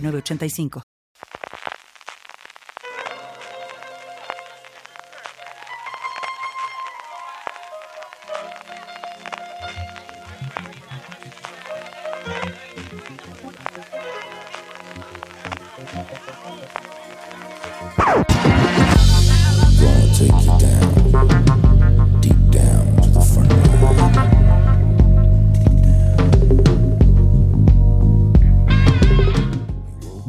8985.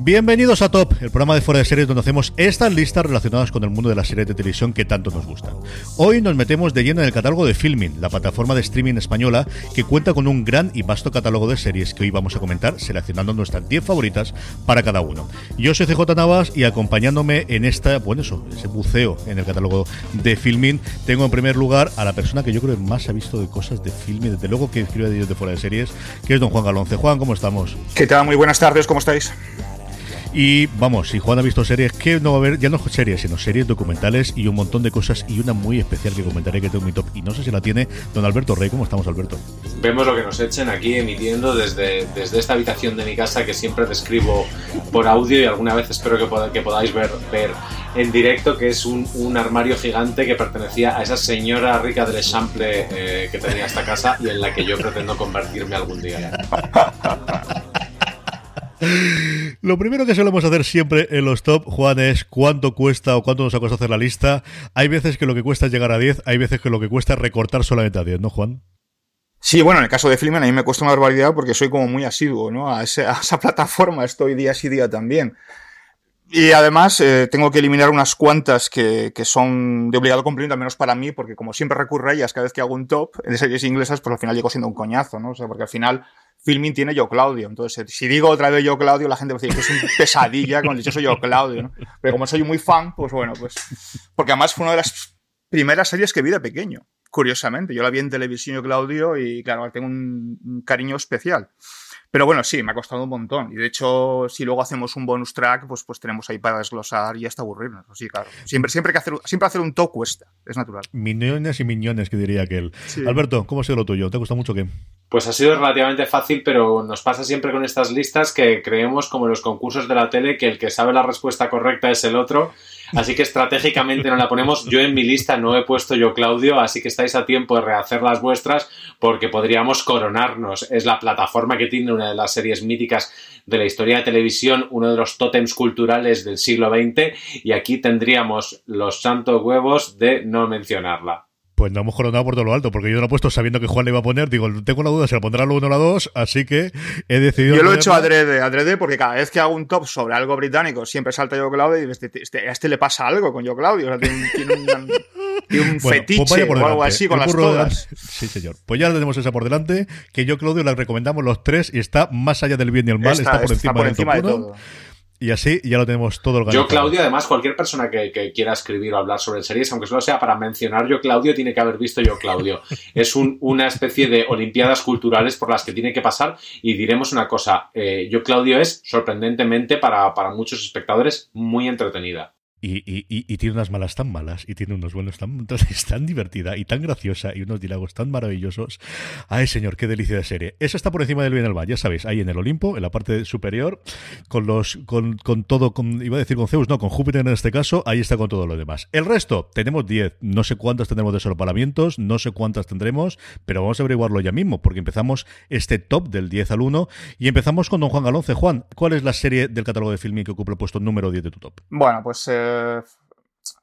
Bienvenidos a Top, el programa de fuera de series donde hacemos estas listas relacionadas con el mundo de las series de televisión que tanto nos gustan. Hoy nos metemos de lleno en el catálogo de Filmin, la plataforma de streaming española que cuenta con un gran y vasto catálogo de series que hoy vamos a comentar, seleccionando nuestras 10 favoritas para cada uno. Yo soy CJ Navas y acompañándome en esta, bueno, eso, ese buceo en el catálogo de Filmin, tengo en primer lugar a la persona que yo creo que más ha visto de cosas de Filmin, desde luego que escribe de ellos de fuera de series, que es don Juan Galonce. Juan, ¿cómo estamos? ¿Qué tal? Muy buenas tardes, ¿cómo estáis? Y vamos, si Juan ha visto series, que no va a haber, ya no series, sino series documentales y un montón de cosas y una muy especial que comentaré que tengo en mi top. Y no sé si la tiene don Alberto Rey. ¿Cómo estamos, Alberto? Vemos lo que nos echen aquí emitiendo desde, desde esta habitación de mi casa que siempre describo por audio y alguna vez espero que, poda- que podáis ver, ver en directo, que es un, un armario gigante que pertenecía a esa señora rica del Eixample eh, que tenía esta casa y en la que yo pretendo convertirme algún día. Lo primero que solemos hacer siempre en los top, Juan, es cuánto cuesta o cuánto nos ha costado hacer la lista. Hay veces que lo que cuesta es llegar a 10, hay veces que lo que cuesta es recortar solamente a 10, ¿no, Juan? Sí, bueno, en el caso de Filmin a mí me cuesta una barbaridad porque soy como muy asiduo, ¿no? A, esa plataforma estoy día sí día también. Y además eh, tengo que eliminar unas cuantas que, que son de obligado cumplimiento, al menos para mí, porque como siempre recurro a ellas cada vez que hago un top de series inglesas, pues al final llego siendo un coñazo, ¿no? O sea, porque al final Filmin tiene Yo Claudio. Entonces, si digo otra vez Yo Claudio, la gente a decir que es un pesadilla con el dichoso Yo Claudio, ¿no? Pero como soy muy fan, pues bueno, pues... Porque además fue una de las primeras series que vi de pequeño, curiosamente. Yo la vi en televisión Yo Claudio y claro, tengo un, un cariño especial. Pero bueno, sí, me ha costado un montón. Y de hecho, si luego hacemos un bonus track, pues, pues tenemos ahí para desglosar y hasta aburrirnos. Sí, claro. Siempre, siempre, que hacer, siempre hacer un top cuesta, es natural. Millones y millones, que diría aquel. Sí. Alberto, ¿cómo ha sido lo tuyo? ¿Te gusta mucho qué? Pues ha sido relativamente fácil, pero nos pasa siempre con estas listas que creemos, como en los concursos de la tele, que el que sabe la respuesta correcta es el otro. Así que estratégicamente no la ponemos. Yo en mi lista no he puesto yo Claudio, así que estáis a tiempo de rehacer las vuestras porque podríamos coronarnos. Es la plataforma que tiene una de las series míticas de la historia de televisión, uno de los tótems culturales del siglo XX y aquí tendríamos los santos huevos de no mencionarla. Pues no hemos coronado por todo lo alto, porque yo no lo he puesto sabiendo que Juan le iba a poner. Digo, tengo la duda si la pondrá la 1 o la 2, así que he decidido. Yo lo he hecho adrede, adrede, porque cada vez que hago un top sobre algo británico, siempre salta Yo Claudio y este, este- a este le pasa algo con Yo Claudio. O sea, tiene, tiene un, tiene un Bueno, fetiche pues vaya por o algo delante. así con las todas. Sí, señor. Pues ya tenemos esa por delante, que yo, Claudio, la recomendamos los tres y está más allá del bien y el mal, está, por encima, por encima de todo. Y así ya lo tenemos todo organizado. Yo, Claudio, además, cualquier persona que, que quiera escribir o hablar sobre series, aunque solo sea para mencionar Yo, Claudio, tiene que haber visto Yo, Claudio. es un- una especie de olimpiadas culturales por las que tiene que pasar. Y diremos una cosa: eh, Yo, Claudio es sorprendentemente para, para muchos espectadores muy entretenida. Y, y, y, tiene unas malas tan malas y tiene unos buenos tan, tan divertida y tan graciosa y unos diálogos tan maravillosos. Ay, señor, qué delicia de serie. Esa está por encima del bien ya sabéis, ahí en el Olimpo, en la parte superior, con los con, con todo, con, iba a decir con Zeus, no, con Júpiter en este caso, ahí está con todo lo demás. El resto, tenemos 10, no sé cuántas tendremos de no sé cuántas tendremos, pero vamos a averiguarlo ya mismo, porque empezamos este top del 10 al 1 y empezamos con Don Juan Galonce. Juan, ¿cuál es la serie del catálogo de filming que ocupa el puesto número 10 de tu top? Bueno, pues... Eh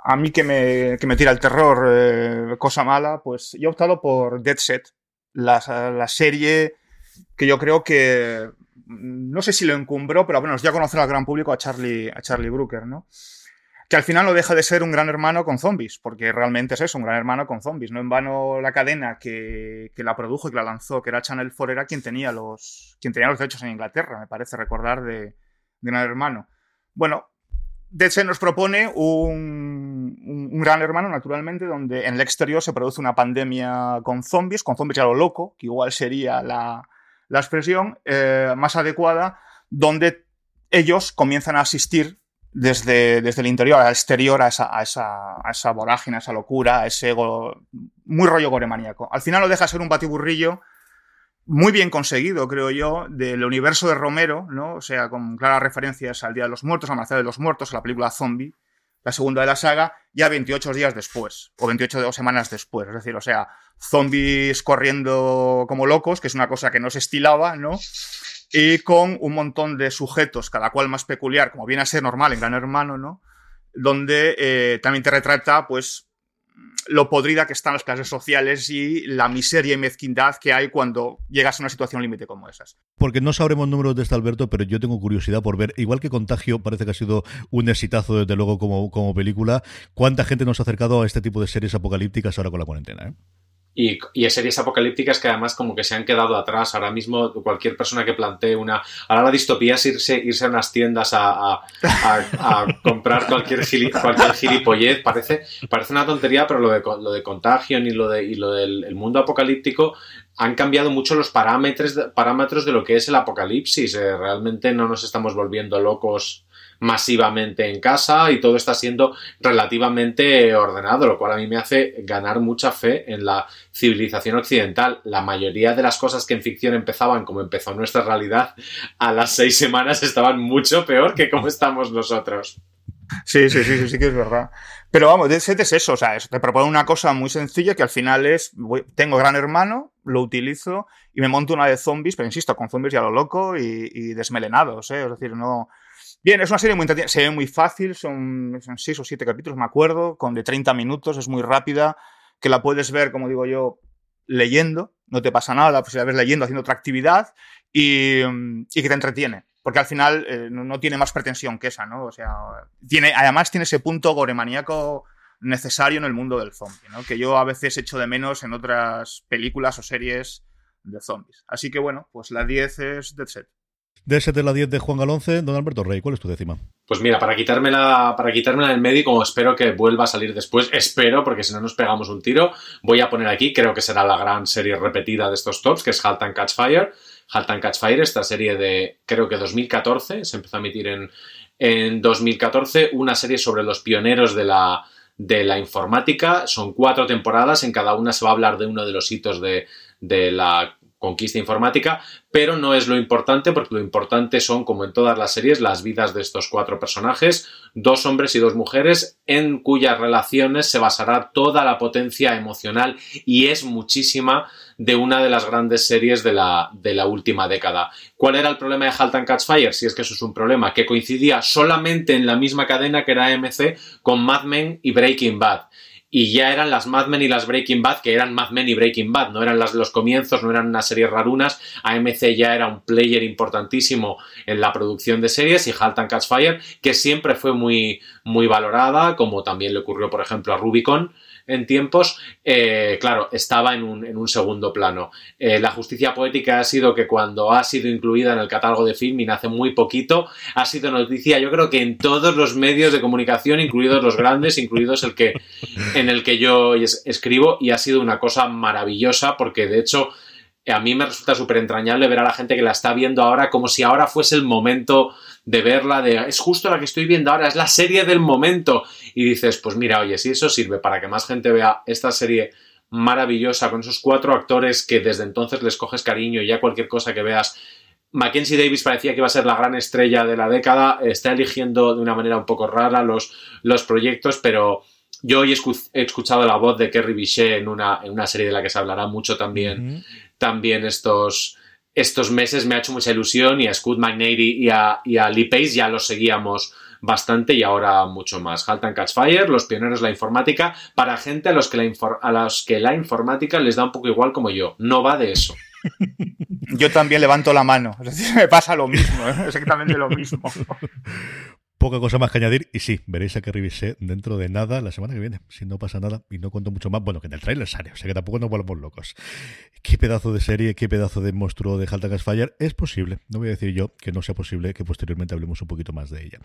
a mí que me, que me tira el terror, eh, cosa mala, pues yo he optado por Dead Set, la, la, serie que yo creo que, no sé si lo encumbró, pero bueno, ya conocer al gran público a Charlie, a Charlie Brooker, ¿no? Que al final no deja de ser un gran hermano con zombies, porque realmente es eso, un gran hermano con zombies. No en vano la cadena que, que la produjo y que la lanzó, que era Channel 4, era quien tenía los, quien tenía los derechos en Inglaterra, me parece recordar, de, de gran hermano. Bueno, DC nos propone un, un, gran hermano, naturalmente, donde en el exterior se produce una pandemia con zombies, con zombies a lo loco, que igual sería la, la expresión eh, más adecuada, donde ellos comienzan a asistir desde, desde el interior al exterior a esa, a, esa, a esa vorágine, a esa locura, a ese ego, muy rollo goremaníaco. Al final lo deja ser un batiburrillo muy bien conseguido, creo yo, del universo de Romero, ¿no? O sea, con claras referencias al Día de los Muertos, al Marcelo de los Muertos, a la película Zombie, la segunda de la saga, ya 28 días después, o 28 semanas después. Es decir, o sea, zombies corriendo como locos, que es una cosa que no se estilaba, ¿no? Y con un montón de sujetos, cada cual más peculiar, como viene a ser normal en Gran Hermano, ¿no? Donde eh, también te retrata, pues, lo podrida que están las clases sociales y la miseria y mezquindad que hay cuando llegas a una situación límite como esas. Porque no sabremos números de este Alberto, pero yo tengo curiosidad por ver, igual que Contagio parece que ha sido un exitazo desde luego como, como película, ¿cuánta gente nos ha acercado a este tipo de series apocalípticas ahora con la cuarentena? ¿eh? Y, y series apocalípticas que además como que se han quedado atrás. Ahora mismo cualquier persona que plantee una... Ahora la distopía es irse, irse a unas tiendas a, a, a, comprar cualquier, gili, cualquier gilipollez. Parece, parece una tontería, pero lo de, lo de contagio y lo, de, y lo del mundo apocalíptico han cambiado mucho los parámetros parámetros de lo que es el apocalipsis. Eh, realmente no nos estamos volviendo locos masivamente en casa y todo está siendo relativamente ordenado, lo cual a mí me hace ganar mucha fe en la civilización occidental. La mayoría de las cosas que en ficción empezaban como empezó nuestra realidad, a las seis semanas estaban mucho peor que como estamos nosotros. Sí, sí, sí, sí, sí que es verdad. Pero vamos, Dead es eso, o sea, te propone una cosa muy sencilla que al final es, tengo Gran Hermano, lo utilizo y me monto una de zombies, pero insisto, con zombies ya lo loco y, y desmelenados, ¿eh? es decir, no, Bien, es una serie muy se ve muy fácil, son, son seis o siete capítulos, me acuerdo, con de 30 minutos, es muy rápida, que la puedes ver, como digo yo, leyendo, no te pasa nada, pues la ves leyendo, haciendo otra actividad y, y que te entretiene. Porque al final eh, no, tiene más pretensión que esa, ¿no? O sea, además tiene ese punto goremaníaco necesario en el mundo del zombie, ¿no? Que yo a veces echo de menos en otras películas o series de zombies. Así que bueno, pues la 10 es Dead Set. De ese de la 10 de Juan Galonce, don Alberto Rey, ¿cuál es tu décima? Pues mira, para quitármela, para quitármela del medio, como espero que vuelva a salir después, espero, porque si no nos pegamos un tiro, voy a poner aquí, creo que será la gran serie repetida de estos tops, que es Halt and Catch Fire. Halt and Catch Fire, esta serie de, creo que 2014, se empezó a emitir en, en 2014, una serie sobre los pioneros de la, de la informática. Son cuatro temporadas, en cada una se va a hablar de uno de los hitos de, de la conquista informática, pero no es lo importante porque lo importante son, como en todas las series, las vidas de estos cuatro personajes, dos hombres y dos mujeres, en cuyas relaciones se basará toda la potencia emocional y es muchísima de una de las grandes series de la, de la última década. ¿Cuál era el problema de Halt and Catch Fire? Si es que eso es un problema, que coincidía solamente en la misma cadena que era AMC con Mad Men y Breaking Bad y ya eran las Mad Men y las Breaking Bad, que eran Mad Men y Breaking Bad, no eran las, los comienzos, no eran unas series rarunas. AMC ya era un player importantísimo en la producción de series y Halt and Catch Fire, que siempre fue muy, muy valorada, como también le ocurrió, por ejemplo, a Rubicon en tiempos, eh, claro, estaba en un, en un segundo plano. Eh, la justicia poética ha sido que cuando ha sido incluida en el catálogo de filming hace muy poquito, ha sido noticia, yo creo que en todos los medios de comunicación, incluidos los grandes, incluidos el que, en el que yo escribo, y ha sido una cosa maravillosa porque de hecho a mí me resulta súper entrañable ver a la gente que la está viendo ahora como si ahora fuese el momento de verla, de es justo la que estoy viendo ahora, es la serie del momento. Y dices, pues mira, oye, si eso sirve para que más gente vea esta serie maravillosa con esos cuatro actores que desde entonces les coges cariño y ya cualquier cosa que veas. Mackenzie Davis parecía que iba a ser la gran estrella de la década, está eligiendo de una manera un poco rara los, los proyectos, pero yo hoy he escuchado la voz de Kerry Bichet en una, en una serie de la que se hablará mucho también también estos, estos meses me ha hecho mucha ilusión y a Scott McNady y a, y a Lee Pace ya los seguíamos bastante y ahora mucho más. Halt and Catch Fire, los pioneros de la informática, para gente a los, que la a los que la informática les da un poco igual como yo. No va de eso. Yo también levanto la mano. Es decir, me pasa lo mismo, ¿eh? exactamente lo mismo. Poca cosa más que añadir. Y sí, veréis a que revisé dentro de nada la semana que viene. Si no pasa nada y no cuento mucho más. Bueno, que en el trailer sale, o sea que tampoco nos volvemos locos. Qué pedazo de serie, qué pedazo de monstruo de Halt Fire. Es posible. No voy a decir yo que no sea posible que posteriormente hablemos un poquito más de ella.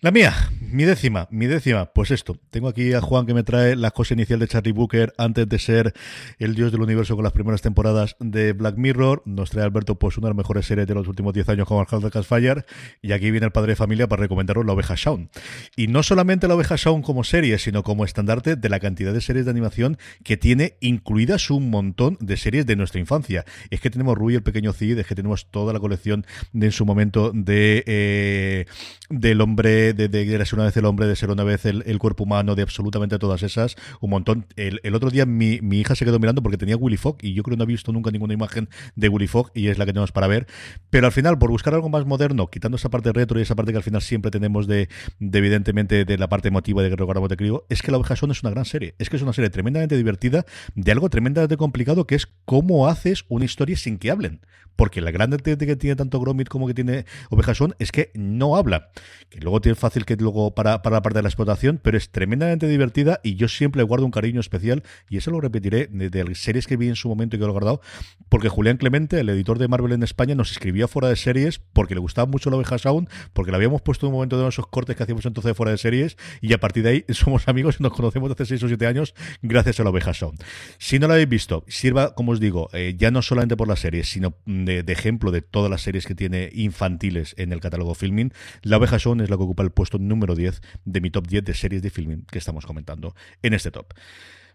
La mía, mi décima, mi décima. Pues esto. Tengo aquí a Juan que me trae la cosa inicial de Charlie Booker antes de ser el dios del universo con las primeras temporadas de Black Mirror. Nos trae Alberto, pues una de las mejores series de los últimos 10 años como Halt Fire. Y aquí viene el padre de familia para la oveja Shaun. Y no solamente la oveja Shaun como serie, sino como estandarte de la cantidad de series de animación que tiene incluidas un montón de series de nuestra infancia. Es que tenemos Rui el pequeño Cid, es que tenemos toda la colección de en su momento de eh, del hombre, de, de, ser una vez el hombre, de ser una vez el, cuerpo humano, de absolutamente todas esas, un montón. El, otro día mi, mi, hija se quedó mirando porque tenía Willy Fogg y yo creo que no ha visto nunca ninguna imagen de Willy Fogg y es la que tenemos para ver. Pero al final, por buscar algo más moderno, quitando esa parte retro y esa parte que al final siempre tenemos de, de evidentemente de la parte emotiva de que recordamos de Crío, es que La Oveja Son es una gran serie. Es que es una serie tremendamente divertida de algo tremendamente complicado que es cómo haces una historia sin que hablen. Porque la gran que tiene tanto Gromit como que tiene Oveja Son es que no habla. Que luego tiene fácil que luego para, para la parte de la explotación, pero es tremendamente divertida y yo siempre guardo un cariño especial y eso lo repetiré de, las series que vi en su momento y que lo he guardado, porque Julián Clemente, el editor de Marvel en España, nos escribía fuera de series porque le gustaba mucho la Oveja Sound, porque le habíamos puesto un momento de esos cortes que hacíamos entonces fuera de series y a partir de ahí somos amigos y nos conocemos desde hace 6 o 7 años gracias a la Oveja Sound. Si no la habéis visto, sirva, como os digo, eh, ya no solamente por las series, sino de, ejemplo de todas las series que tiene infantiles en el catálogo filming. La Oveja Sound es la que ocupa el puesto número 10 de mi top 10 de series de filming que estamos comentando en este top.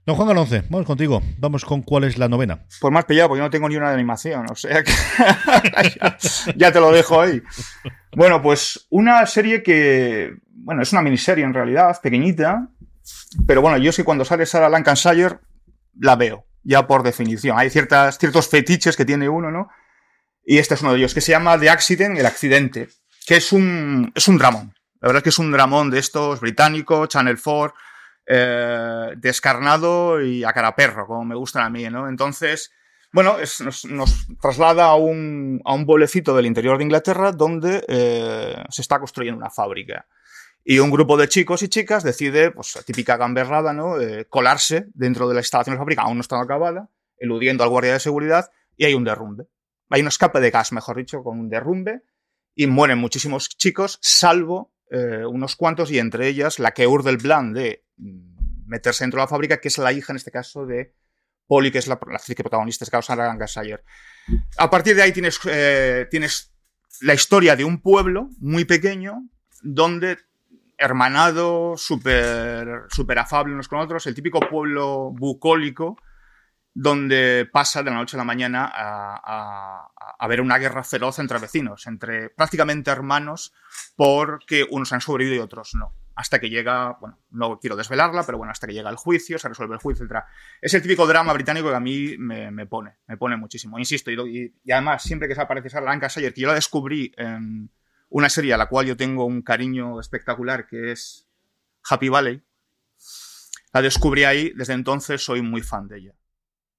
Don Juan Galonce, vamos contigo. Vamos con cuál es la novena. Pues más pillado, porque yo no tengo ni una de animación. O sea que ya, te lo dejo ahí. Bueno, pues una serie que, bueno, es una miniserie en realidad, pequeñita. Pero bueno, yo sí cuando sale Sarah Lancashire la veo, ya por definición. Hay ciertas, ciertos fetiches que tiene uno, ¿no? Y este es uno de ellos, que se llama The Accident, el accidente, que es un, es un dramón. La verdad es que es un dramón de estos británicos, Channel 4 eh, descarnado y a cara perro, como me gustan a mí, ¿no? Entonces, bueno, nos, traslada a un, a un bolecito del interior de Inglaterra donde eh, se está construyendo una fábrica. Y un grupo de chicos y chicas decide, pues, típica gamberrada, ¿no? Eh, colarse dentro de la instalación de la fábrica, aún no está acabada, eludiendo al guardia de seguridad, y hay un derrumbe. Hay un escape de gas, mejor dicho, con un derrumbe, y mueren muchísimos chicos, salvo unos cuantos, y entre ellas la que urde el plan de meterse dentro de la fábrica, que es la hija en este caso de Polly, que es la, actriz que protagonista, es Sarah Lancashire. A partir de ahí tienes, eh, tienes la historia de un pueblo muy pequeño, donde hermanado, súper super afable unos con otros, el típico pueblo bucólico, donde pasa de la noche a la mañana a, a, ver una guerra feroz entre vecinos, entre prácticamente hermanos, porque unos han sobrevivido y otros no hasta que llega, bueno, no quiero desvelarla, pero bueno, hasta que llega el juicio, se resuelve el juicio, etc. Es el típico drama británico que a mí me, pone, me pone muchísimo. Insisto, y, además, siempre que se aparece Sarah Lancashire, que yo la descubrí en una serie a la cual yo tengo un cariño espectacular, que es Happy Valley, la descubrí ahí, desde entonces soy muy fan de ella.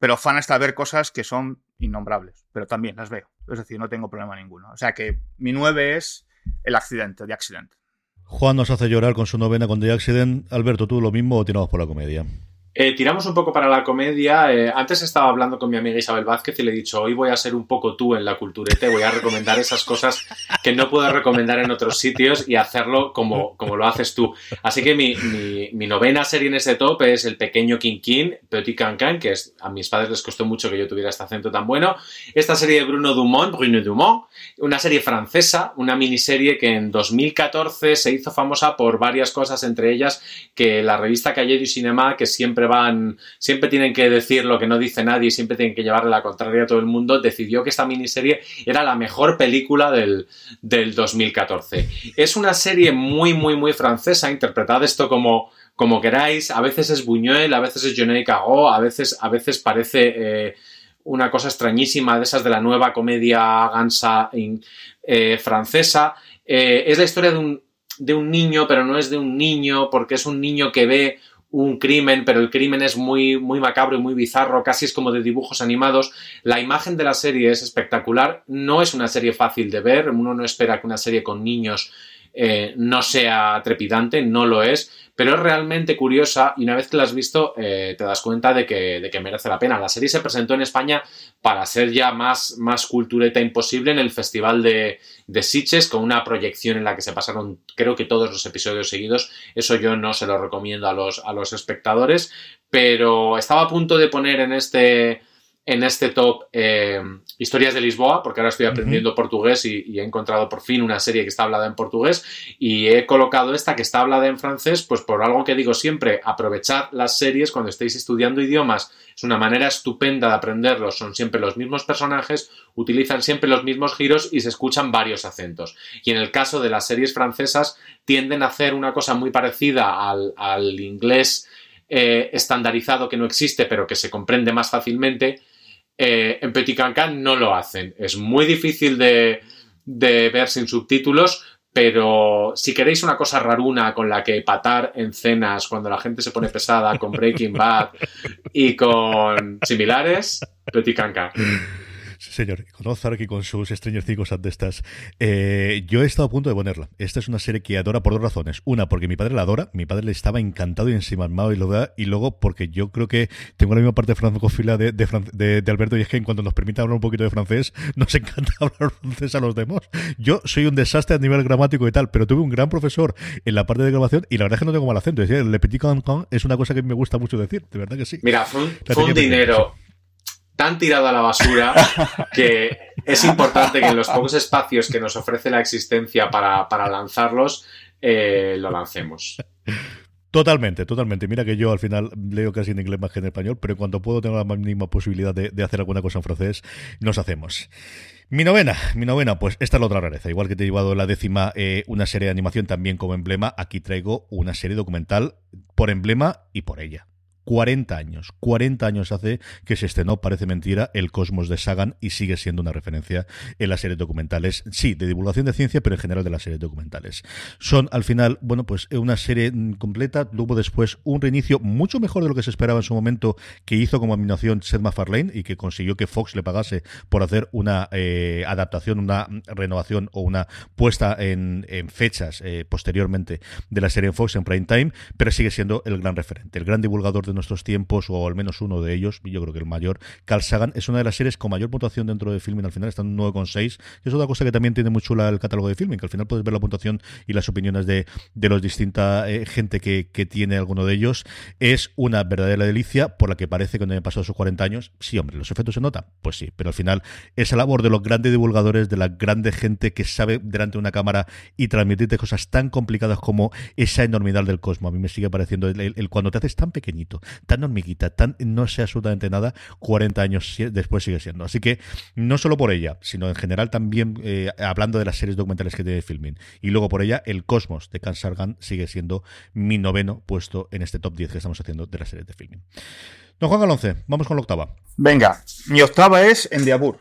Pero fan hasta ver cosas que son innombrables, pero también las veo. Es decir, no tengo problema ninguno. O sea que mi 9 es el accidente, de accidente. Juan nos hace llorar con su novena con The Accident. Alberto, ¿tú lo mismo o tiramos por la comedia? Eh, tiramos un poco para la comedia. Eh, antes estaba hablando con mi amiga Isabel Vázquez y le he dicho, hoy voy a ser un poco tú en la culturete, voy a recomendar esas cosas que no puedo recomendar en otros sitios y hacerlo como, como lo haces tú. Así que mi, mi, novena serie en ese top es El Pequeño King, Petit Cancan, que es, a mis padres les costó mucho que yo tuviera este acento tan bueno. Esta serie de Bruno Dumont, Bruno Dumont, una serie francesa, una miniserie que en 2014 se hizo famosa por varias cosas, entre ellas que la revista Calle du Cinema, que siempre van, siempre tienen que decir lo que no dice nadie siempre tienen que llevarle la contraria a todo el mundo, decidió que esta miniserie era la mejor película del, 2014. Es una serie muy, muy, muy francesa, interpretad esto como, como queráis, a veces es Buñuel, a veces es Johnny Cago, a veces, a veces parece... Eh, una cosa extrañísima de esas de la nueva comedia gansa eh, francesa. Eh, es la historia de un, de un niño, pero no es de un niño, porque es un niño que ve un crimen, pero el crimen es muy, muy macabro y muy bizarro, casi es como de dibujos animados. La imagen de la serie es espectacular, no es una serie fácil de ver, uno no espera que una serie con niños eh, no sea trepidante, no lo es, pero es realmente curiosa y una vez que la has visto eh, te das cuenta de que, de que, merece la pena. La serie se presentó en España para ser ya más, más cultureta imposible en el Festival de, de Sitges con una proyección en la que se pasaron creo que todos los episodios seguidos. Eso yo no se lo recomiendo a los, a los espectadores, pero estaba a punto de poner en este en este top eh, Historias de Lisboa, porque ahora estoy aprendiendo portugués y, he encontrado por fin una serie que está hablada en portugués y he colocado esta que está hablada en francés, pues por algo que digo siempre, aprovechar las series cuando estéis estudiando idiomas. Es una manera estupenda de aprenderlos, son siempre los mismos personajes, utilizan siempre los mismos giros y se escuchan varios acentos. Y en el caso de las series francesas tienden a hacer una cosa muy parecida al, inglés eh, estandarizado que no existe pero que se comprende más fácilmente eh, en Petit Cancan no lo hacen. Es muy difícil de, ver sin subtítulos, pero si queréis una cosa raruna con la que patar en cenas cuando la gente se pone pesada con Breaking Bad y con similares, Petit Cancan señor. Con Ozark y con sus Stranger Things de estas. Eh, yo he estado a punto de ponerla. Esta es una serie que adora por dos razones. Una, porque mi padre la adora. Mi padre le estaba encantado y ensimismado y lo da. Y luego, porque yo creo que tengo la misma parte francofila de, de, de, Alberto y es que en cuanto nos permite hablar un poquito de francés, nos encanta hablar francés a los demás. Yo soy un desastre a nivel gramático y tal, pero tuve un gran profesor en la parte de grabación y la verdad es que no tengo mal acento. Es decir, le petit cancan es una cosa que me gusta mucho decir. De verdad que sí. Mira, fue un dinero tan tirado a la basura que es importante que en los pocos espacios que nos ofrece la existencia para, lanzarlos, eh, lo lancemos. Totalmente, totalmente. Mira que yo al final leo casi en inglés más que en español, pero cuando puedo tener la mínima posibilidad de, hacer alguna cosa en francés, nos hacemos. Mi novena, mi novena, pues esta es la otra rareza. Igual que te he llevado la décima, eh, una serie de animación también como emblema, aquí traigo una serie documental por emblema y por ella. 40 años. 40 años hace que se estrenó, parece mentira, El Cosmos de Sagan y sigue siendo una referencia en las series documentales, sí, de divulgación de ciencia, pero en general de las series documentales. Son al final, bueno, pues una serie completa, tuvo después un reinicio mucho mejor de lo que se esperaba en su momento, que hizo como animación Seth MacFarlane y que consiguió que Fox le pagase por hacer una eh, adaptación, una renovación o una puesta en, fechas eh, posteriormente de la serie en Fox en prime time, pero sigue siendo el gran referente, el gran divulgador de nuestros tiempos, o al menos uno de ellos, yo creo que el mayor, Carl es una de las series con mayor puntuación dentro de Filming, al final está en un 9,6, que es otra cosa que también tiene muy chula el catálogo de Filming, que al final puedes ver la puntuación y las opiniones de, de los distinta eh, gente que, que, tiene alguno de ellos. Es una verdadera delicia, por la que parece que no haya pasado sus 40 años. Sí, hombre, los efectos se notan, pues sí, pero al final esa labor de los grandes divulgadores, de la grande gente que sabe delante de una cámara y transmitirte cosas tan complicadas como esa enormidad del cosmos. A mí me sigue pareciendo el cuando te haces tan pequeñito, tan hormiguita, tan no sé absolutamente nada, 40 años después sigue siendo. Así que no solo por ella, sino en general también eh, hablando de las series documentales que tiene Filming. Y luego por ella, El Cosmos de Can Sargan sigue siendo mi noveno puesto en este top 10 que estamos haciendo de las series de Filming. Don Juan Galonce, vamos con la octava. Venga, mi octava es Endiabur.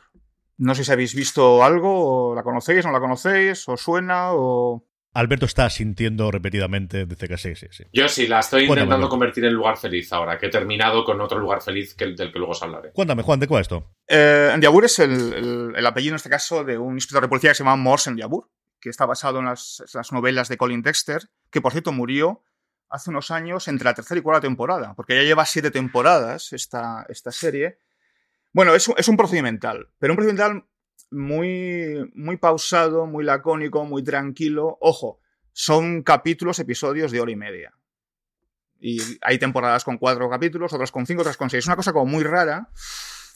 No sé si habéis visto algo, o la conocéis, no la conocéis, o suena, o... Alberto está sintiendo repetidamente desde que sí, sí, sí. Yo sí, la estoy intentando convertir en lugar feliz ahora, que he terminado con otro lugar feliz que, del que luego os hablaré. Cuéntame, Juan, ¿de cuál es esto? Eh, Endiabur es el, apellido, en este caso, de un inspector de policía que se llama Morse Endiabur, que está basado en las, novelas de Colin Dexter, que por cierto murió hace unos años entre la tercera y cuarta temporada, porque ya lleva siete temporadas esta, esta serie. Bueno, es, es un procedimental, pero un procedimental muy, muy pausado, muy lacónico, muy tranquilo. Ojo, son capítulos, episodios de hora y media. Y hay temporadas con cuatro capítulos, otras con cinco, otras con seis. Es una cosa como muy rara.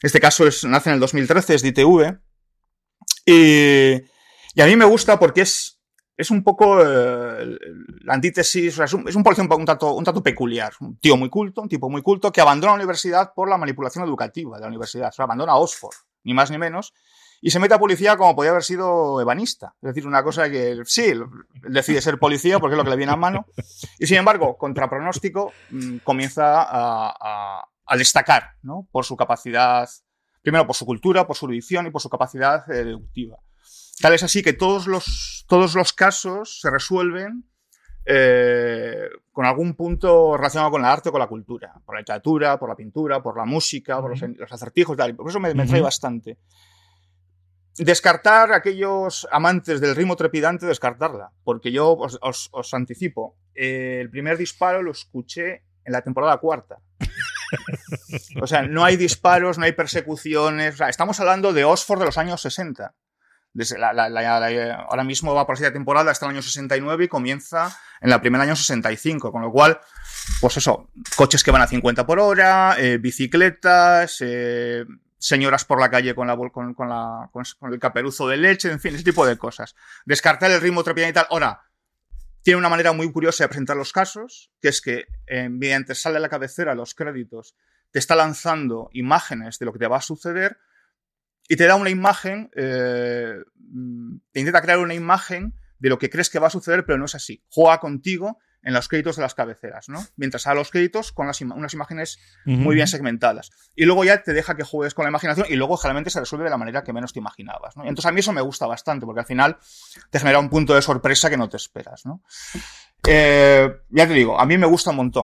Este caso es, nace en el 2013, es de ITV. Y, y a mí me gusta porque es, es un poco eh, la antítesis, es un, es un un, tanto, un tanto peculiar. Un tío muy culto, un tipo muy culto, que abandona la universidad por la manipulación educativa de la universidad. Abandona Oxford, ni más ni menos. Y se mete a policía como podía haber sido ebanista. Es decir, una cosa que sí, decide ser policía porque es lo que le viene a mano. Y sin embargo, contra pronóstico, mmm, comienza a, a, a destacar ¿no? por su capacidad, primero por su cultura, por su erudición y por su capacidad eh, deductiva. Tal es así que todos los, todos los casos se resuelven eh, con algún punto relacionado con el arte o con la cultura, por la literatura, por la pintura, por la música, por los, los acertijos, tal. por eso me, me trae bastante. Descartar aquellos amantes del ritmo trepidante, descartarla, porque yo os, os, os anticipo, eh, el primer disparo lo escuché en la temporada cuarta. o sea, no hay disparos, no hay persecuciones, o sea, estamos hablando de Oxford de los años 60. Desde la, la, la, ahora mismo va por la temporada hasta el año 69 y comienza en la primera año 65, con lo cual, pues eso, coches que van a 50 por hora, eh, bicicletas, eh, señoras por la calle con, la, con, el caperuzo de leche, en fin, ese tipo de cosas. Descartar el ritmo trepidante y tal. Ahora, tiene una manera muy curiosa de presentar los casos, que es que eh, mediante sale a la cabecera los créditos, te está lanzando imágenes de lo que te va a suceder y te da una imagen, eh, te intenta crear una imagen de lo que crees que va a suceder, pero no es así. Juega contigo en los créditos de las cabeceras, ¿no? Mientras a los créditos con las unas imágenes uh -huh. muy bien segmentadas. Y luego ya te deja que juegues con la imaginación y luego generalmente se resuelve de la manera que menos te imaginabas, ¿no? Entonces a mí eso me gusta bastante porque al final te genera un punto de sorpresa que no te esperas, ¿no? Eh, ya te digo, a mí me gusta un montón.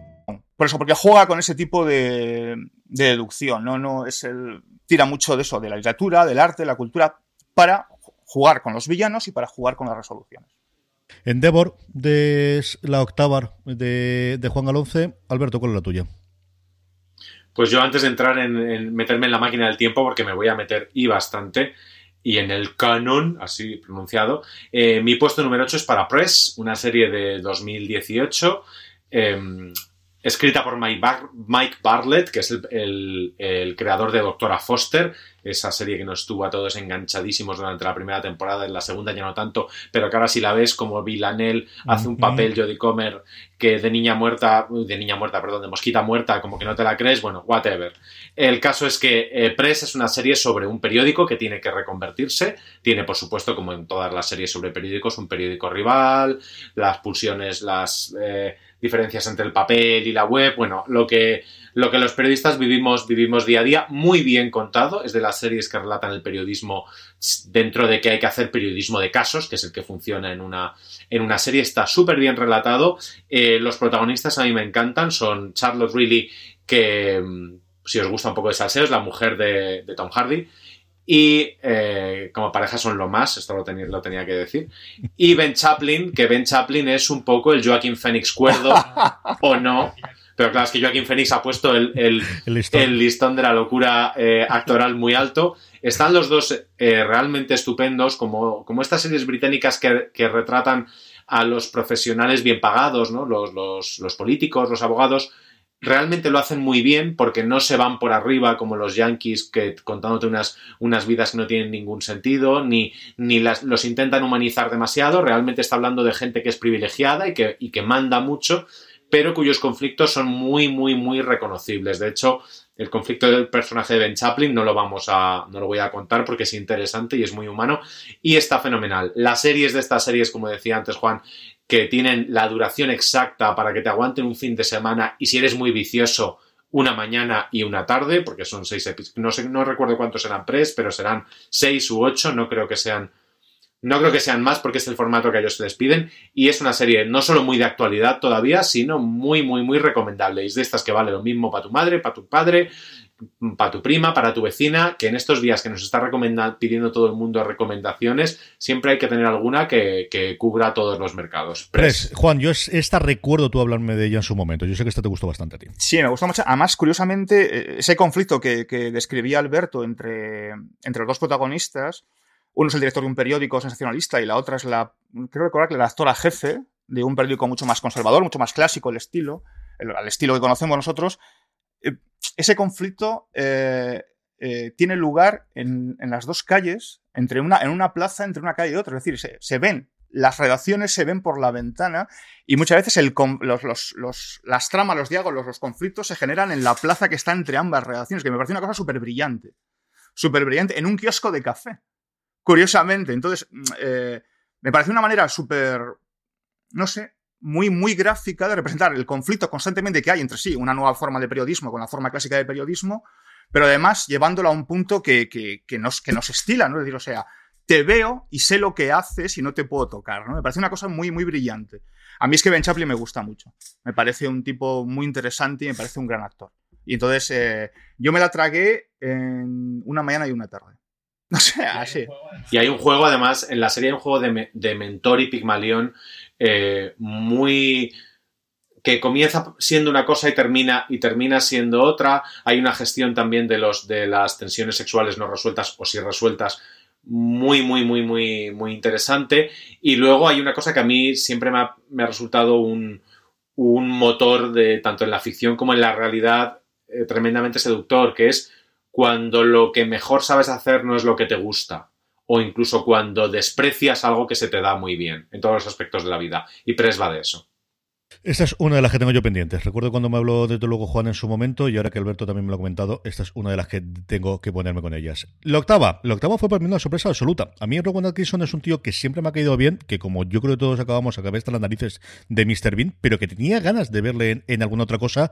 Por eso, porque juega con ese tipo de, de, deducción, ¿no? no es el, tira mucho de eso, de la literatura, del arte, de la cultura, para jugar con los villanos y para jugar con las resoluciones. Endeavor, de la octava de, de Juan Galonce. Alberto, ¿cuál es la tuya? Pues yo antes de entrar en, en, meterme en la máquina del tiempo, porque me voy a meter y bastante, y en el canon, así pronunciado, eh, mi puesto número 8 es para Press, una serie de 2018. Eh, escrita por Mike, Bar Mike, Bartlett, que es el, el, el, creador de Doctora Foster, esa serie que nos estuvo a todos enganchadísimos durante la primera temporada, en la segunda ya no tanto, pero que ahora si la ves como Villanelle hace un papel Jodie Comer que de niña muerta, de niña muerta, perdón, de mosquita muerta, como que no te la crees, bueno, whatever. El caso es que eh, Press es una serie sobre un periódico que tiene que reconvertirse, tiene por supuesto, como en todas las series sobre periódicos, un periódico rival, las pulsiones, las... Eh, diferencias entre el papel y la web, bueno, lo que, lo que los periodistas vivimos, vivimos día a día, muy bien contado, es de las series que relatan el periodismo dentro de que hay que hacer periodismo de casos, que es el que funciona en una, en una serie, está súper bien relatado, eh, los protagonistas a mí me encantan, son Charlotte Reilly, que si os gusta un poco de salseo, es la mujer de, de Tom Hardy, y eh, como pareja son lo más, esto lo tenía, lo tenía, que decir. Y Ben Chaplin, que Ben Chaplin es un poco el Joaquín Phoenix cuerdo, o no. Pero claro, es que Joaquín Phoenix ha puesto el, el, el, listón. el listón. de la locura eh, actoral muy alto. Están los dos eh, realmente estupendos, como, como estas series británicas que, que retratan a los profesionales bien pagados, ¿no? Los, los, los políticos, los abogados, realmente lo hacen muy bien porque no se van por arriba como los yankees que contándote unas, unas vidas que no tienen ningún sentido, ni, ni las, los intentan humanizar demasiado, realmente está hablando de gente que es privilegiada y que, y que manda mucho, pero cuyos conflictos son muy, muy, muy reconocibles. De hecho, el conflicto del personaje de Ben Chaplin no lo vamos a, no lo voy a contar porque es interesante y es muy humano y está fenomenal. Las series de estas series, como decía antes Juan, que tienen la duración exacta para que te aguanten un fin de semana y si eres muy vicioso, una mañana y una tarde, porque son seis episodios, no, sé, no recuerdo cuántos serán pres, pero serán seis u ocho, no creo que sean no creo que sean más porque es el formato que ellos se les piden y es una serie no solo muy de actualidad todavía, sino muy, muy, muy recomendable. Es de estas que vale lo mismo para tu madre, para tu padre, para tu prima, para tu vecina, que en estos días que nos está pidiendo todo el mundo recomendaciones, siempre hay que tener alguna que, cubra todos los mercados. Pres. Juan, yo esta recuerdo tú hablarme de ella en su momento. Yo sé que esta te gustó bastante a ti. Sí, me gustó mucho. Además, curiosamente, eh, ese conflicto que, describía Alberto entre, entre los dos protagonistas, uno es el director de un periódico sensacionalista y la otra es la, creo recordar que la actora jefe de un periódico mucho más conservador, mucho más clásico, el estilo, el, estilo que conocemos nosotros. Eh, ese conflicto eh, eh, tiene lugar en, las dos calles, entre una, en una plaza entre una calle y otra. Es decir, se, ven las redacciones se ven por la ventana y muchas veces el, los, las tramas, los diálogos, los conflictos se generan en la plaza que está entre ambas redacciones, que me parece una cosa súper brillante. Súper brillante, en un kiosco de café curiosamente. Entonces, mm, me parece una manera súper, no sé, muy, muy gráfica de representar el conflicto constantemente que hay entre sí, una nueva forma de periodismo con la forma clásica de periodismo, pero además llevándolo a un punto que, que, nos, que nos estila, ¿no? Es decir, o sea, te veo y sé lo que haces y no te puedo tocar, ¿no? Me parece una cosa muy, muy brillante. A mí es que Ben Chaplin me gusta mucho. Me parece un tipo muy interesante y me parece un gran actor. Y entonces eh, yo me la tragué en una mañana y una tarde. No sé, así. Y hay un juego, además, en la serie hay un juego de, Mentor y Pigmalión eh, muy que comienza siendo una cosa y termina y termina siendo otra. Hay una gestión también de los de las tensiones sexuales no resueltas o si resueltas muy muy muy muy muy interesante. Y luego hay una cosa que a mí siempre me ha, resultado un, motor de tanto en la ficción como en la realidad eh, tremendamente seductor, que es cuando lo que mejor sabes hacer no es lo que te gusta, o incluso cuando desprecias algo que se te da muy bien en todos los aspectos de la vida. Y Press va de eso. Esta es una de las que tengo yo pendientes. Recuerdo cuando me habló desde luego Juan en su momento y ahora que Alberto también me lo ha comentado, esta es una de las que tengo que ponerme con ellas. La octava. La octava fue para mí una sorpresa absoluta. A mí Rowan Atkinson es un tío que siempre me ha caído bien, que como yo creo que todos acabamos a cabeza las narices de Mr. Bean, pero que tenía ganas de verle en, alguna otra cosa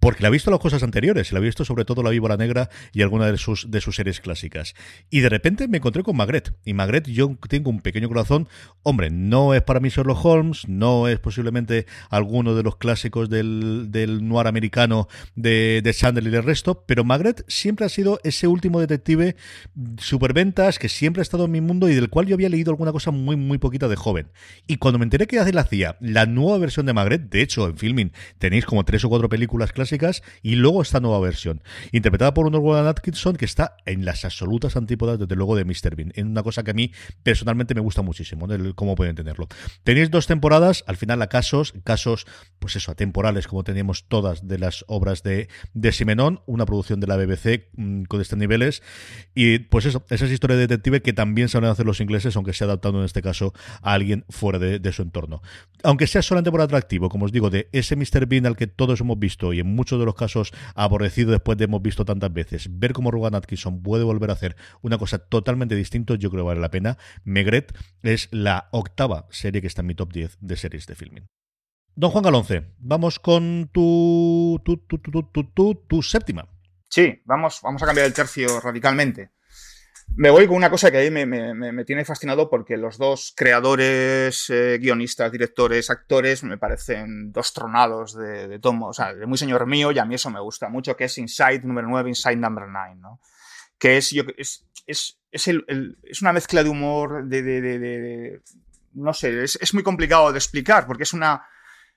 porque la he visto las cosas anteriores, la he visto sobre todo La Víbora Negra y alguna de sus, de series clásicas. Y de repente me encontré con Magret. Y Magret, yo tengo un pequeño corazón. Hombre, no es para mí Sherlock Holmes, no es posiblemente alguno de los clásicos del, noir americano de, de y el resto, pero Magret siempre ha sido ese último detective superventas que siempre ha estado en mi mundo y del cual yo había leído alguna cosa muy, muy poquita de joven. Y cuando me enteré que él hacía la nueva versión de Magret, de hecho, en filming tenéis como tres o cuatro películas clásicas y luego esta nueva versión, interpretada por un Orwell Atkinson que está en las absolutas antípodas, desde luego, de Mr. Bean. En una cosa que a mí personalmente me gusta muchísimo, ¿no? cómo pueden entenderlo. Tenéis dos temporadas, al final a casos, casos pues eso, atemporales, como teníamos todas de las obras de, de Simenón, una producción de la BBC mm, con estos niveles. Y pues eso, esas historias de detective que también saben hacer los ingleses, aunque sea adaptando en este caso a alguien fuera de, su entorno. Aunque sea solamente por atractivo, como os digo, de ese Mr. Bean al que todos hemos visto y en muchos de los casos aborrecido después de hemos visto tantas veces, ver cómo Rogan Atkinson puede volver a hacer una cosa totalmente distinta, yo creo que vale la pena. Megret es la octava serie que está en mi top 10 de series de filming. Don Juan Galonce, vamos con tu, tu, tu, tu, tu séptima. Sí, vamos, vamos a cambiar el tercio radicalmente. Me voy con una cosa que ahí me, me, me tiene fascinado porque los dos creadores, eh, guionistas, directores, actores me parecen dos tronados de, de tomo, o sea, de muy señor mío y a mí eso me gusta mucho, que es Inside número 9, Inside number 9, ¿no? Que es, yo, es, es, es, el, es una mezcla de humor, de, de, de no sé, es, es muy complicado de explicar porque es una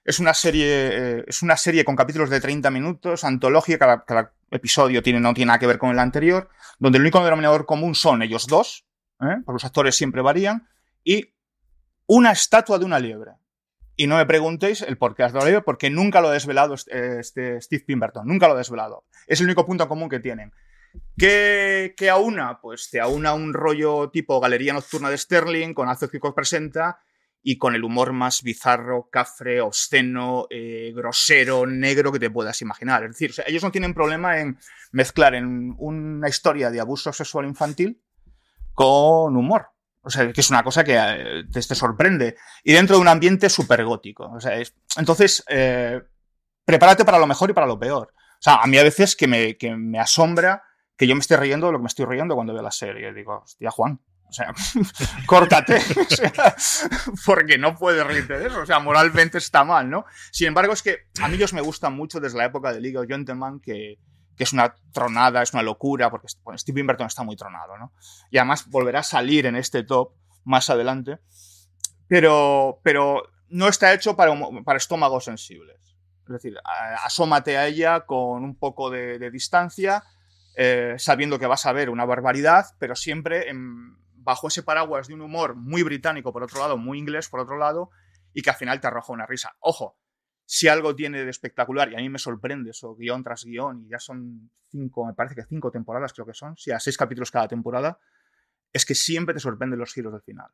es una serie, eh, es una serie con capítulos de 30 minutos, antológica, cada, episodio tiene, no tiene nada que ver con el anterior, donde el único denominador común son ellos dos, ¿eh? porque los actores siempre varían, y una estatua de una liebre. Y no me preguntéis el por qué has dado porque nunca lo ha desvelado este, este Steve Pemberton, nunca lo ha desvelado. Es el único punto común que tienen. ¿Qué, qué aúna? Pues te aúna un rollo tipo Galería Nocturna de Sterling, con Alzo presenta, y con el humor más bizarro, cafre, obsceno, eh, grosero, negro que te puedas imaginar. Es decir, ellos no tienen problema en mezclar en una historia de abuso sexual infantil con humor. O sea, que es una cosa que eh, te, sorprende. Y dentro de un ambiente súper gótico. O sea, entonces, eh, prepárate para lo mejor y para lo peor. O sea, a mí a veces que me, asombra que yo me esté riendo de lo que me estoy riendo cuando veo la serie. Digo, hostia, Juan, o sea, córtate, porque no puedes reírte de eso. O sea, moralmente está mal, ¿no? Sin embargo, es que a mí ellos me gustan mucho desde la época de League of Gentlemen, que, que es una tronada, es una locura, porque Steve Inverton está muy tronado, ¿no? Y además volverá a salir en este top más adelante, pero, pero no está hecho para, para estómagos sensibles. Es decir, asómate a ella con un poco de, distancia, eh, sabiendo que vas a ver una barbaridad, pero siempre en, bajo ese paraguas de un humor muy británico por otro lado, muy inglés por otro lado, y que al final te arroja una risa. Ojo, si algo tiene de espectacular, y a mí me sorprende eso, guion tras guion, y ya son cinco, me parece que cinco temporadas creo que son, sí, a seis capítulos cada temporada, es que siempre te sorprenden los giros del final.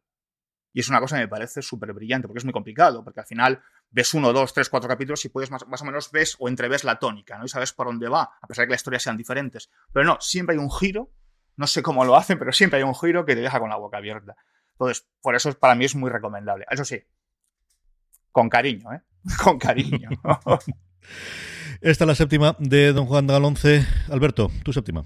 Y es una cosa que me parece súper brillante, porque es muy complicado, porque al final ves uno, dos, tres, cuatro capítulos y puedes más, o menos ves o entreves la tónica, ¿no? Y sabes por dónde va, a pesar de que las historias sean diferentes. Pero no, siempre hay un giro no sé cómo lo hacen, pero siempre hay un giro que te deja con la boca abierta. Entonces, por eso para mí es muy recomendable. Eso sí, con cariño, ¿eh? Con cariño. Esta es la séptima de Don Juan Galonce. Alberto, tu séptima.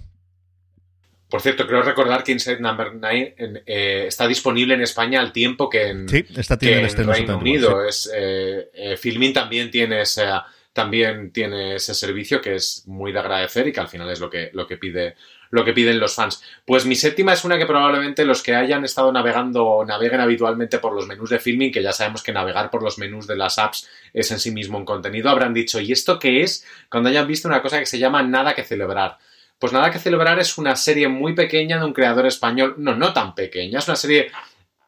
Por cierto, creo recordar que Inside Number 9 eh, está disponible en España al tiempo que en, sí, está en Reino Unido. Es, eh, eh, Filmin también tiene ese también tiene ese servicio que es muy de agradecer y que al final es lo que, lo que pide lo que piden los fans. Pues mi séptima es una que probablemente los que hayan estado navegando o naveguen habitualmente por los menús de filming, que ya sabemos que navegar por los menús de las apps es en sí mismo un contenido, habrán dicho, ¿y esto qué es? Cuando hayan visto una cosa que se llama Nada que celebrar. Pues Nada que celebrar es una serie muy pequeña de un creador español, no, no tan pequeña, es una serie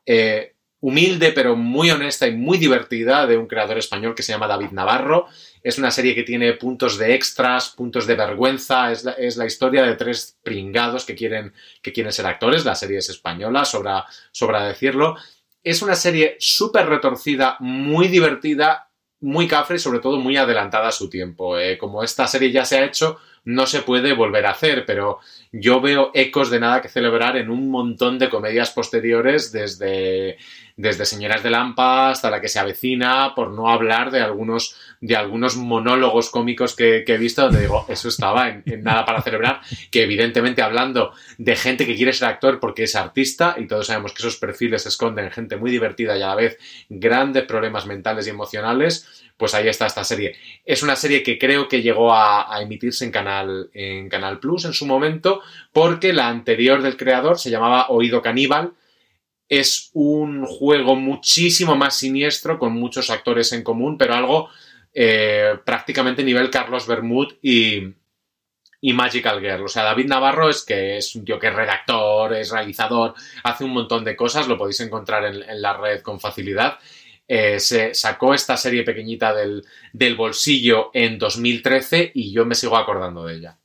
eh, humilde pero muy honesta y muy divertida de un creador español que se llama David Navarro es una serie que tiene puntos de extras, puntos de vergüenza. Es la, historia de tres pringados que quieren, que quieren ser actores. La serie es española, sobra, sobra decirlo. Es una serie súper retorcida, muy divertida, muy cafre y sobre todo muy adelantada a su tiempo. Eh, como esta serie ya se ha hecho, no se puede volver a hacer, pero yo veo ecos de nada que celebrar en un montón de comedias posteriores desde desde Señoras de Lampa hasta la que se avecina, por no hablar de algunos, de algunos monólogos cómicos que, he visto donde digo, eso estaba en, nada para celebrar, que evidentemente hablando de gente que quiere ser actor porque es artista, y todos sabemos que esos perfiles esconden gente muy divertida y a la vez grandes problemas mentales y emocionales, pues ahí está esta serie. Es una serie que creo que llegó a, a, emitirse en Canal, en Canal Plus en su momento, porque la anterior del creador se llamaba Oído Caníbal, es un juego muchísimo más siniestro, con muchos actores en común, pero algo eh, prácticamente nivel Carlos Bermud y, Magical Girl. O sea, David Navarro es que es un tío que es redactor, es realizador, hace un montón de cosas, lo podéis encontrar en, la red con facilidad. Eh, se sacó esta serie pequeñita del, del bolsillo en 2013 y yo me sigo acordando de ella.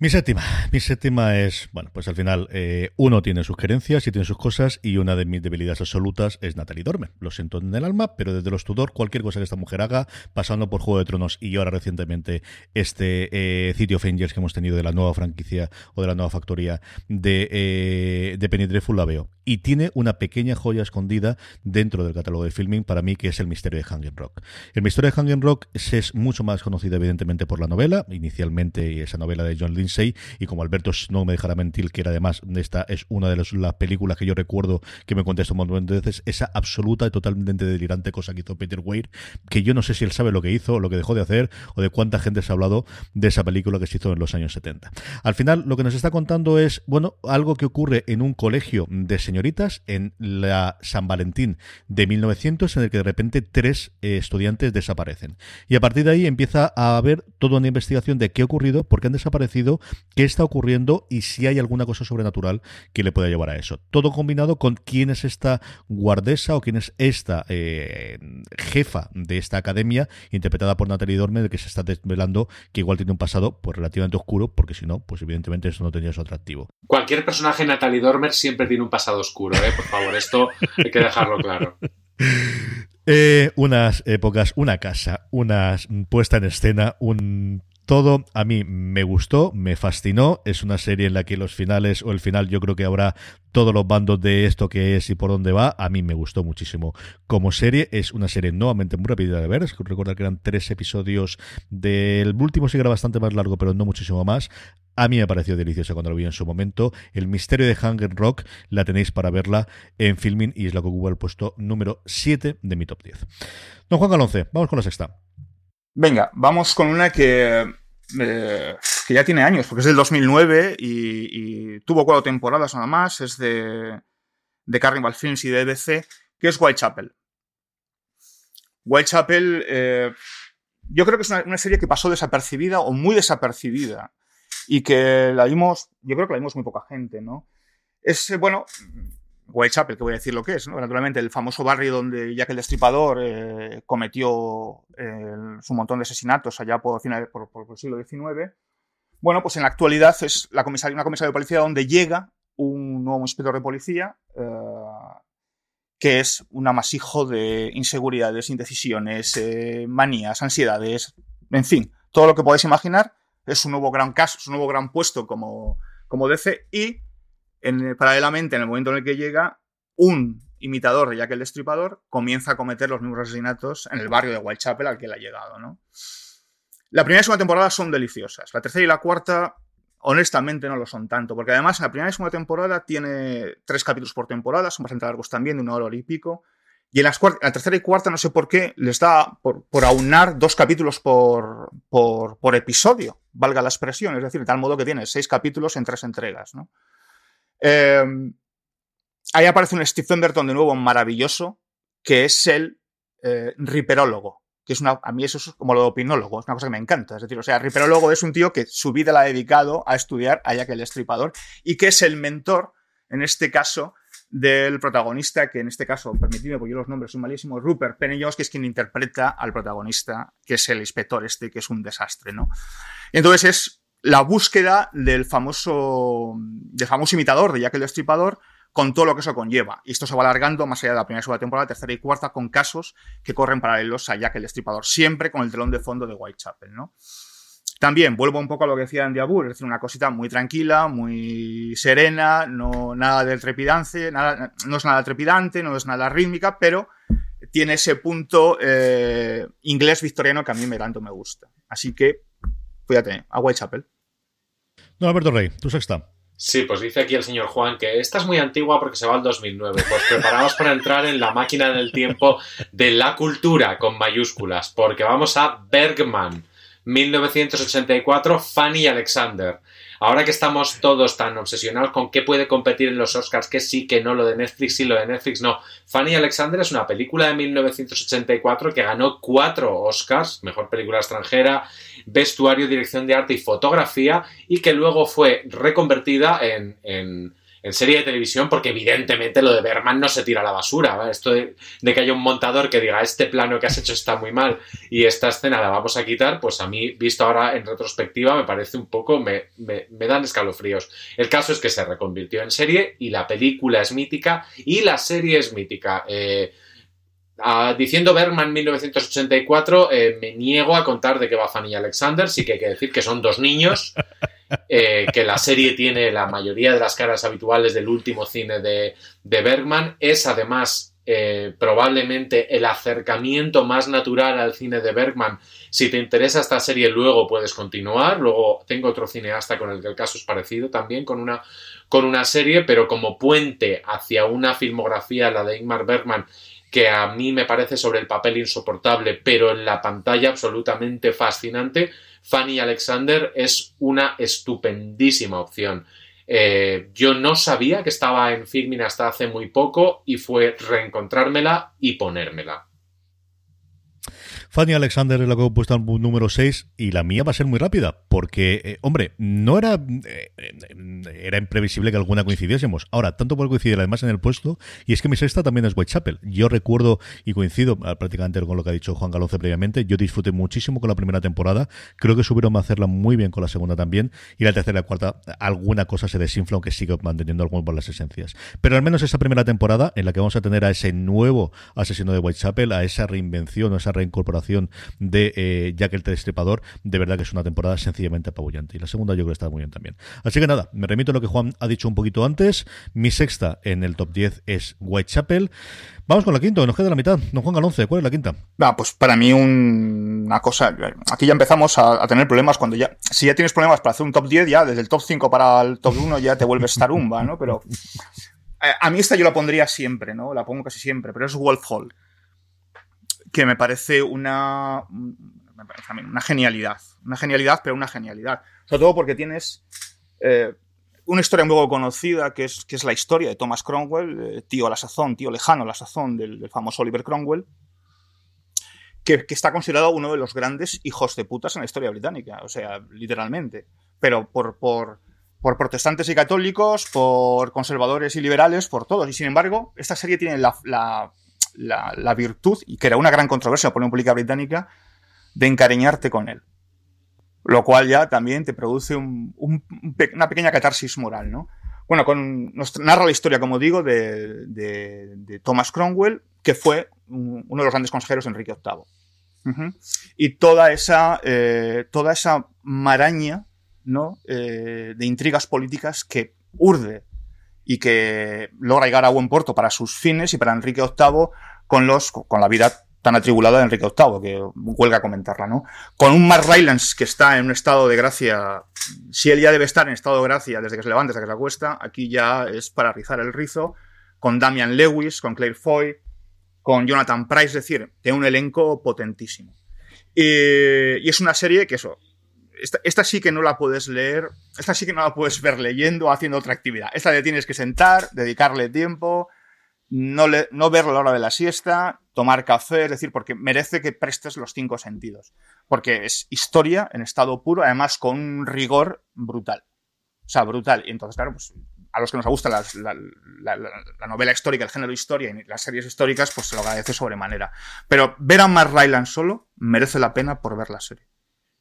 Mi séptima, mi séptima es, bueno, pues al final eh, uno tiene sus creencias y tiene sus cosas y una de mis debilidades absolutas es Natalie Dormer. Lo siento en el alma, pero desde los Tudor, cualquier cosa que esta mujer haga, pasando por Juego de Tronos y ahora recientemente este eh, City of Angels que hemos tenido de la nueva franquicia o de la nueva factoría de, eh, de Penny la veo. Y tiene una pequeña joya escondida dentro del catálogo de filming para mí que es el misterio de Hanging Rock. El misterio de Hanging Rock es mucho más conocido evidentemente por la novela, inicialmente esa novela de John Lynch y como Alberto no me dejará mentir que era además esta es una de las, películas que yo recuerdo que me contestó un montón de veces esa absoluta y totalmente delirante cosa que hizo Peter Weir que yo no sé si él sabe lo que hizo lo que dejó de hacer o de cuánta gente se ha hablado de esa película que se hizo en los años 70 al final lo que nos está contando es bueno algo que ocurre en un colegio de señoritas en la San Valentín de 1900 en el que de repente tres eh, estudiantes desaparecen. Y a partir de ahí empieza a haber toda una investigación de qué ha ocurrido por qué han desaparecido qué está ocurriendo y si hay alguna cosa sobrenatural que le pueda llevar a eso. Todo combinado con quién es esta guardesa o quién es esta eh, jefa de esta academia, interpretada por Natalie Dormer, que se está desvelando que igual tiene un pasado pues relativamente oscuro, porque si no, pues evidentemente eso no tendría su atractivo. Cualquier personaje Natalie Dormer siempre tiene un pasado oscuro, ¿eh? por favor, esto hay que dejarlo claro. Eh, unas épocas, una casa, una puesta en escena, un todo a mí me gustó, me fascinó. Es una serie en la que los finales o el final yo creo que habrá todos los bandos de esto que es y por dónde va. A mí me gustó muchísimo como serie. Es una serie nuevamente muy rápida de ver. Es que recordar que eran tres episodios del último sí que era bastante más largo, pero no muchísimo más. A mí me pareció deliciosa cuando lo vi en su momento. El misterio de Hunger Rock la tenéis para verla en filming y es la que ocupa el puesto número 7 de mi top 10. Don Juan Galonce, vamos con la sexta. Venga, vamos con una que, eh, que ya tiene años, porque es del 2009 y, y tuvo cuatro temporadas nada más, es de, de Carnival Films y de EBC, que es Whitechapel. Whitechapel, eh, yo creo que es una, una, serie que pasó desapercibida o muy desapercibida y que la vimos, yo creo que la vimos muy poca gente, ¿no? Es, eh, bueno, Whitechapel, que voy a decir lo que es, ¿no? Naturalmente, el famoso barrio donde Jack el Destripador eh, cometió eh, su montón de asesinatos allá por, final, por, por, el siglo XIX. Bueno, pues en la actualidad es la comisaría, una comisaría de policía donde llega un nuevo inspector de policía eh, que es un amasijo de inseguridades, indecisiones, eh, manías, ansiedades, en fin, todo lo que podéis imaginar. Es un nuevo gran caso, es un nuevo gran puesto como, como DC y en, paralelamente, en el momento en el que llega, un imitador de Jack el Destripador comienza a cometer los mismos asesinatos en el barrio de Whitechapel al que él ha llegado, ¿no? La primera y segunda temporada son deliciosas. La tercera y la cuarta, honestamente, no lo son tanto, porque además la primera y segunda temporada tiene tres capítulos por temporada, son bastante largos también, de una hora y pico. Y en las la tercera y cuarta, no sé por qué, les da por, aunar dos capítulos por, por, por, episodio, valga la expresión, es decir, de tal modo que tiene seis capítulos en tres entregas, ¿no? Eh, ahí aparece un Steve Pemberton de nuevo maravilloso, que es el eh, riperólogo. Que es una, a mí eso es como lo de opinólogo, es una cosa que me encanta. Es decir, o sea, riperólogo es un tío que su vida la ha dedicado a estudiar a Jack el Destripador y que es el mentor, en este caso, del protagonista, que en este caso, permitidme, porque yo los nombres son malísimos, Rupert Penellos, que es quien interpreta al protagonista, que es el inspector este, que es un desastre, ¿no? Entonces es la búsqueda del famoso, del famoso imitador de Jack el Destripador con todo lo que eso conlleva. Y esto se va alargando más allá de la primera y segunda temporada, tercera y cuarta, con casos que corren paralelos a Jack el Destripador, siempre con el telón de fondo de Whitechapel, ¿no? También vuelvo un poco a lo que decía Andy Abur, es decir, una cosita muy tranquila, muy serena, no nada del trepidante, no es nada trepidante, no es nada rítmica, pero tiene ese punto eh, inglés victoriano que a mí me tanto me gusta. Así que, fíjate, a Whitechapel. Don Alberto Rey, tu sexta. Sí, pues dice aquí el señor Juan que esta es muy antigua porque se va al 2009. Pues preparaos para entrar en la máquina del tiempo de la cultura con mayúsculas, porque vamos a Bergman, 1984, Fanny Alexander. Ahora que estamos todos tan obsesionados con qué puede competir en los Oscars, que sí, que no, lo de Netflix sí, lo de Netflix no. Fanny Alexander es una película de 1984 que ganó cuatro Oscars, mejor película extranjera, vestuario, dirección de arte y fotografía, y que luego fue reconvertida en, en en serie de televisión, porque evidentemente lo de Berman no se tira a la basura. Esto de, que haya un montador que diga, este plano que has hecho está muy mal y esta escena la vamos a quitar, pues a mí, visto ahora en retrospectiva, me parece un poco, me, me, dan escalofríos. El caso es que se reconvirtió en serie y la película es mítica y la serie es mítica. Eh, diciendo Bergman 1984, eh, me niego a contar de qué va Fanny Alexander, sí que hay que decir que son dos niños, eh, que la serie tiene la mayoría de las caras habituales del último cine de, Bergman, es además eh, probablemente el acercamiento más natural al cine de Bergman. Si te interesa esta serie, luego puedes continuar. Luego tengo otro cineasta con el que el caso es parecido también, con una, con una serie, pero como puente hacia una filmografía, la de Ingmar Bergman, que a mí me parece sobre el papel insoportable, pero en la pantalla absolutamente fascinante, Fanny Alexander es una estupendísima opción. Eh, yo no sabía que estaba en Filmin hasta hace muy poco y fue reencontrármela y ponérmela. Fanny Alexander es la que he puesto al número 6 y la mía va a ser muy rápida, porque, eh, hombre, no era eh, era imprevisible que alguna coincidiésemos. Ahora, tanto por coincidir además en el puesto, y es que mi sexta también es Whitechapel. Yo recuerdo y coincido ah, prácticamente con lo que ha dicho Juan Galonce previamente, yo disfruté muchísimo con la primera temporada, creo que supieron hacerla muy bien con la segunda también, y la tercera y la cuarta alguna cosa se desinfla, aunque sigue manteniendo algo por las esencias. Pero al menos esa primera temporada, en la que vamos a tener a ese nuevo asesino de Whitechapel, a esa reinvención o esa reincorporación de eh, Jack el Destripador, de verdad que es una temporada sencillamente apabullante. Y la segunda yo creo que está muy bien también. Así que nada, me remito a lo que Juan ha dicho un poquito antes. Mi sexta en el top 10 es Whitechapel. Vamos con la quinta, nos queda la mitad. Don Juan Galonce, ¿cuál es la quinta? Va, pues para mí una cosa, aquí ya empezamos a, tener problemas cuando ya, si ya tienes problemas para hacer un top 10, ya desde el top 5 para el top 1 ya te vuelves Starumba, ¿no? Pero eh, a mí esta yo la pondría siempre, ¿no? La pongo casi siempre, pero es Wolf Hall, que me parece una, una genialidad, una genialidad, pero una genialidad. Sobre todo porque tienes eh, una historia muy conocida, que es, que es la historia de Thomas Cromwell, eh, tío a la sazón, tío lejano a la sazón del, famoso Oliver Cromwell, que, está considerado uno de los grandes hijos de putas en la historia británica, o sea, literalmente. Pero por, por, por protestantes y católicos, por conservadores y liberales, por todos. Y sin embargo, esta serie tiene la, la, virtud, y que era una gran controversia por la pública británica, de encariñarte con él lo cual ya también te produce una pequeña catarsis moral, ¿no? Bueno, nos narra la historia, como digo, de, Thomas Cromwell, que fue uno de los grandes consejeros de Enrique VIII. Y toda esa, eh, toda esa maraña ¿no? Eh, de intrigas políticas que urde y que logra llegar a buen puerto para sus fines y para Enrique VIII con, los, con la vida tan atribulada de Enrique VIII, que huelga comentarla, ¿no? Con un Mark Rylance que está en un estado de gracia, si él ya debe estar en estado de gracia desde que se levanta hasta que se acuesta, aquí ya es para rizar el rizo, con Damian Lewis, con Claire Foy, con Jonathan Price, es decir, tiene un elenco potentísimo. Y, es una serie que eso, esta, sí que no la puedes leer, esta sí que no la puedes ver leyendo o haciendo otra actividad. Esta te tienes que sentar, dedicarle tiempo, no, le, no verlo a la hora de la siesta, tomar café, es decir, porque merece que prestes los cinco sentidos. Porque es historia en estado puro, además con un rigor brutal. O sea, brutal. Y entonces, claro, pues a los que nos gusta la, la, novela histórica, el género historia y las series históricas, pues se lo agradece sobremanera. Pero ver a Mark Ryland solo merece la pena por ver la serie.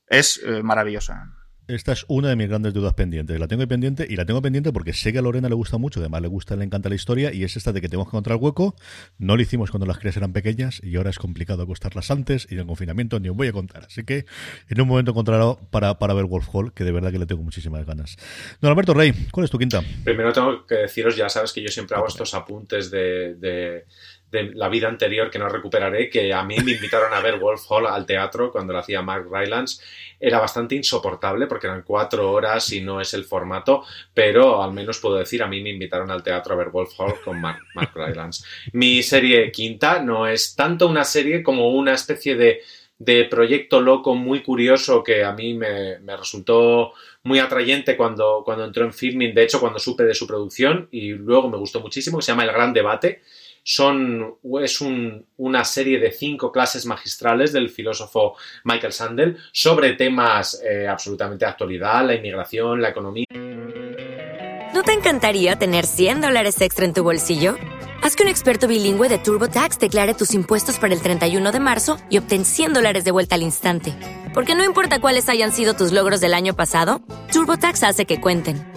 Es eh, maravillosa. Esta es una de mis grandes dudas pendientes. La tengo pendiente y la tengo pendiente porque sé que a Lorena le gusta mucho, además le gusta, le encanta la historia y es esta de que tenemos que encontrar hueco. No lo hicimos cuando las crías eran pequeñas y ahora es complicado acostarlas antes y en el confinamiento ni os voy a contar. Así que en un momento encontraré para, para ver Wolf Hall, que de verdad que le tengo muchísimas ganas. Don Alberto Rey, ¿cuál es tu quinta? Primero tengo que deciros, ya sabes que yo siempre hago estos apuntes de de la vida anterior que no recuperaré, que a mí me invitaron a ver Wolf Hall al teatro cuando lo hacía Mark Rylance. Era bastante insoportable porque eran cuatro horas y no es el formato, pero al menos puedo decir, a mí me invitaron al teatro a ver Wolf Hall con Mark, Rylance. Mi serie quinta no es tanto una serie como una especie de, de proyecto loco muy curioso que a mí me, me resultó muy atrayente cuando, cuando entró en filming, de hecho cuando supe de su producción y luego me gustó muchísimo, que se llama El Gran Debate son, es una serie de cinco clases magistrales del filósofo Michael Sandel sobre temas eh, absolutamente de actualidad, la inmigración, la economía. ¿No te encantaría tener 100 dólares extra en tu bolsillo? Haz que un experto bilingüe de TurboTax declare tus impuestos para el 31 de marzo y obtén 100 dólares de vuelta al instante. Porque no importa cuáles hayan sido tus logros del año pasado, TurboTax hace que cuenten.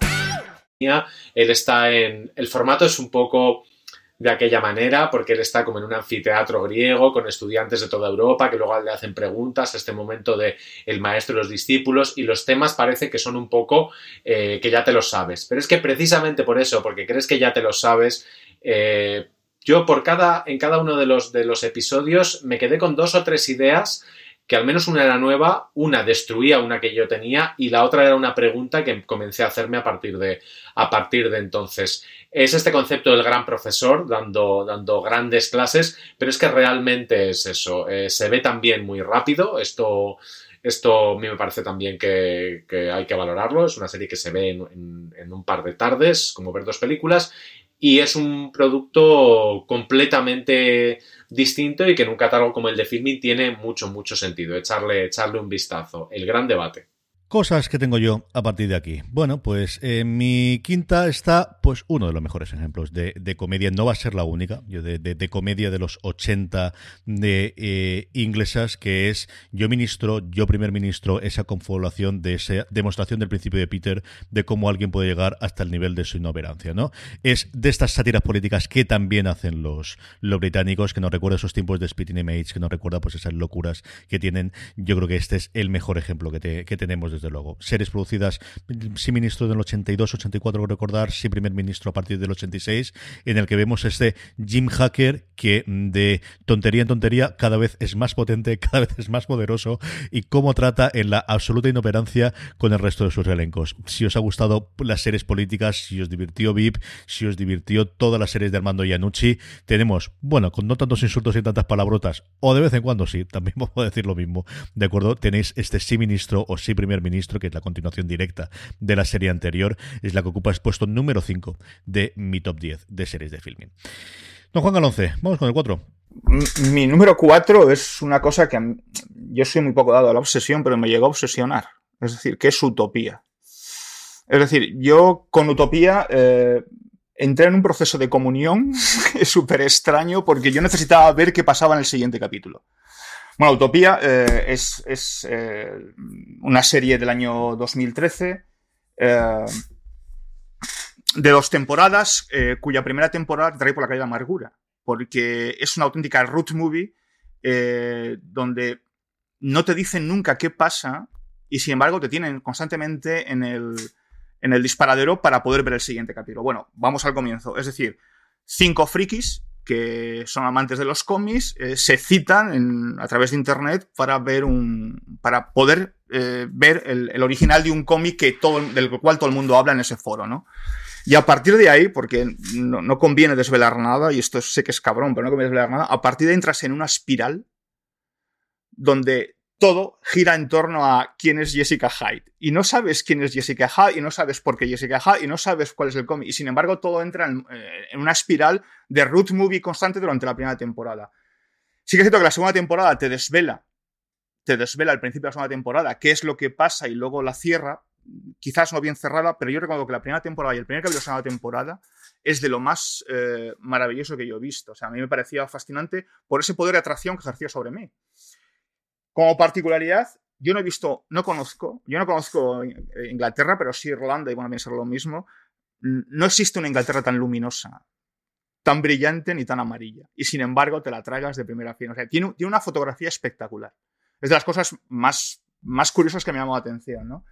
Él está en. El formato es un poco de aquella manera, porque él está como en un anfiteatro griego con estudiantes de toda Europa que luego le hacen preguntas este momento de el maestro y los discípulos y los temas parece que son un poco eh, que ya te los sabes. Pero es que precisamente por eso, porque crees que ya te los sabes, eh, yo por cada, en cada uno de los, de los episodios me quedé con dos o tres ideas que al menos una era nueva, una destruía una que yo tenía y la otra era una pregunta que comencé a hacerme a partir de, a partir de entonces. Es este concepto del gran profesor dando, dando grandes clases, pero es que realmente es eso. Eh, se ve también muy rápido. Esto, esto a mí me parece también que, hay que valorarlo. Es una serie que se ve en, en un par de tardes, como ver dos películas, y es un producto completamente distinto y que en un catálogo como el de Filming tiene mucho, mucho sentido echarle, echarle un vistazo. El gran debate. Cosas que tengo yo a partir de aquí. Bueno, pues en mi quinta está pues uno de los mejores ejemplos de, comedia. No va a ser la única, yo de, comedia de los 80 de eh, inglesas, que es yo ministro, yo primer ministro, esa confabulación de esa demostración del principio de Peter de cómo alguien puede llegar hasta el nivel de su inoperancia, ¿no? Es de estas sátiras políticas que también hacen los, los británicos, que nos recuerda esos tiempos de Spitting Image, que nos recuerda pues esas locuras que tienen. Yo creo que este es el mejor ejemplo que, que tenemos desde luego. Series producidas, sí ministro del 82, 84, recordar, sí primer ministro a partir del 86, en el que vemos este Jim Hacker que de tontería en tontería cada vez es más potente, cada vez es más poderoso y cómo trata en la absoluta inoperancia con el resto de sus elencos. Si os ha gustado las series políticas, si os divirtió VIP, si os divirtió todas las series de Armando Iannucci, tenemos, bueno, con no tantos insultos y tantas palabrotas, o de vez en cuando sí, también puedo decir lo mismo, ¿de acuerdo? Tenéis este sí ministro o sí primer ministro Que es la continuación directa de la serie anterior, es la que ocupa el puesto número 5 de mi top 10 de series de filming. Don Juan Galonce, vamos con el 4. Mi número 4 es una cosa que yo soy muy poco dado a la obsesión, pero me llegó a obsesionar. Es decir, que es utopía. Es decir, yo con utopía eh, entré en un proceso de comunión súper extraño porque yo necesitaba ver qué pasaba en el siguiente capítulo. Bueno, Utopía eh, es, eh, una serie del año 2013 eh, de dos temporadas, cuya primera temporada trae por la calle de amargura, porque es una auténtica root movie donde no te dicen nunca qué pasa y sin embargo te tienen constantemente en el, en el disparadero para poder ver el siguiente capítulo. Bueno, vamos al comienzo. Es decir, cinco frikis que son amantes de los cómics eh, se citan a través de internet para ver un para poder eh, ver el, original de un cómic que todo del cual todo el mundo habla en ese foro no y a partir de ahí porque no, conviene desvelar nada y esto sé que es cabrón pero no conviene desvelar nada a partir de ahí entras en una espiral donde todo gira en torno a quién es Jessica Hyde. Y no sabes quién es Jessica Hyde, y no sabes por qué Jessica Hyde, y no sabes cuál es el cómic. Y sin embargo, todo entra en, eh, una espiral de root movie constante durante la primera temporada. Sí que es cierto que la segunda temporada te desvela, te desvela al principio de la segunda temporada qué es lo que pasa y luego la cierra, quizás no bien cerrada, pero yo recuerdo que la primera temporada y el primer capítulo de la segunda temporada es de lo más eh, maravilloso que yo he visto. O sea, a mí me parecía fascinante por ese poder de atracción que ejercía sobre mí. Como particularidad, yo no he visto, no conozco, yo no conozco Inglaterra, pero sí Irlanda, y bueno, a ser lo mismo. No existe una Inglaterra tan luminosa, tan brillante ni tan amarilla. Y sin embargo, te la tragas de primera fin. O sea, tiene, tiene una fotografía espectacular. Es de las cosas más, más curiosas que me llamó la atención, ¿no?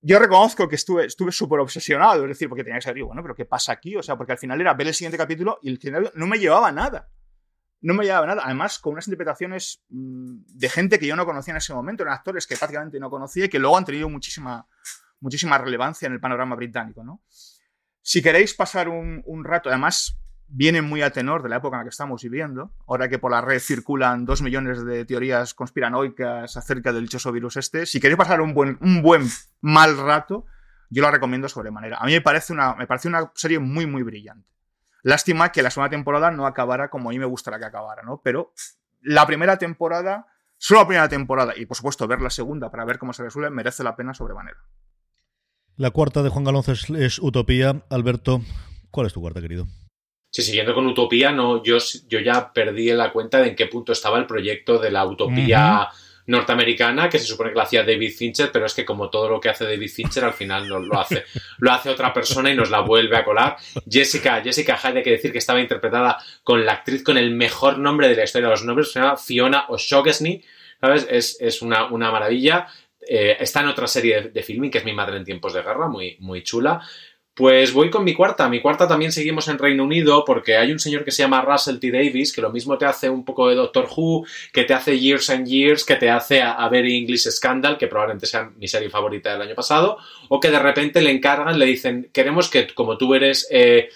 Yo reconozco que estuve súper obsesionado, es decir, porque tenía que ser, bueno, pero ¿qué pasa aquí? O sea, porque al final era ver el siguiente capítulo y el siguiente no me llevaba nada no me llevaba nada. Además, con unas interpretaciones mm, de gente que yo no conocía en ese momento, eran actores que prácticamente no conocía y que luego han tenido muchísima, muchísima relevancia en el panorama británico. ¿no? Si queréis pasar un, rato, además viene muy a tenor de la época en la que estamos viviendo, ahora que por la red circulan dos millones de teorías conspiranoicas acerca del dichoso virus este, si queréis pasar un buen, un buen mal rato, yo la recomiendo sobremanera. A mí me parece una, me parece una serie muy, muy brillante. Lástima que la segunda temporada no acabara como a mí me gustaría que acabara, ¿no? Pero la primera temporada, solo la primera temporada, y por supuesto ver la segunda para ver cómo se resuelve, merece la pena sobremanera. La cuarta de Juan Galonce es, Utopía. Alberto, ¿cuál es tu cuarta, querido? Sí, siguiendo con Utopía, no, yo, yo ya perdí la cuenta de en qué punto estaba el proyecto de la Utopía norteamericana que se supone que la hacía David Fincher, pero es que como todo lo que hace David Fincher al final no lo hace, lo hace otra persona y nos la vuelve a colar. Jessica, Jessica Hyde, hay que decir que estaba interpretada con la actriz con el mejor nombre de la historia de los nombres, se llama Fiona O'Shaughnessy, ¿sabes? Es, una, maravilla. Eh, está en otra serie de, filming que es Mi madre en tiempos de guerra, muy, muy chula. Pues voy con mi cuarta. Mi cuarta también seguimos en Reino Unido porque hay un señor que se llama Russell T. Davis que lo mismo te hace un poco de Doctor Who, que te hace Years and Years, que te hace a, Very English Scandal, que probablemente sea mi serie favorita del año pasado, o que de repente le encargan, le dicen, queremos que como tú eres... Eh,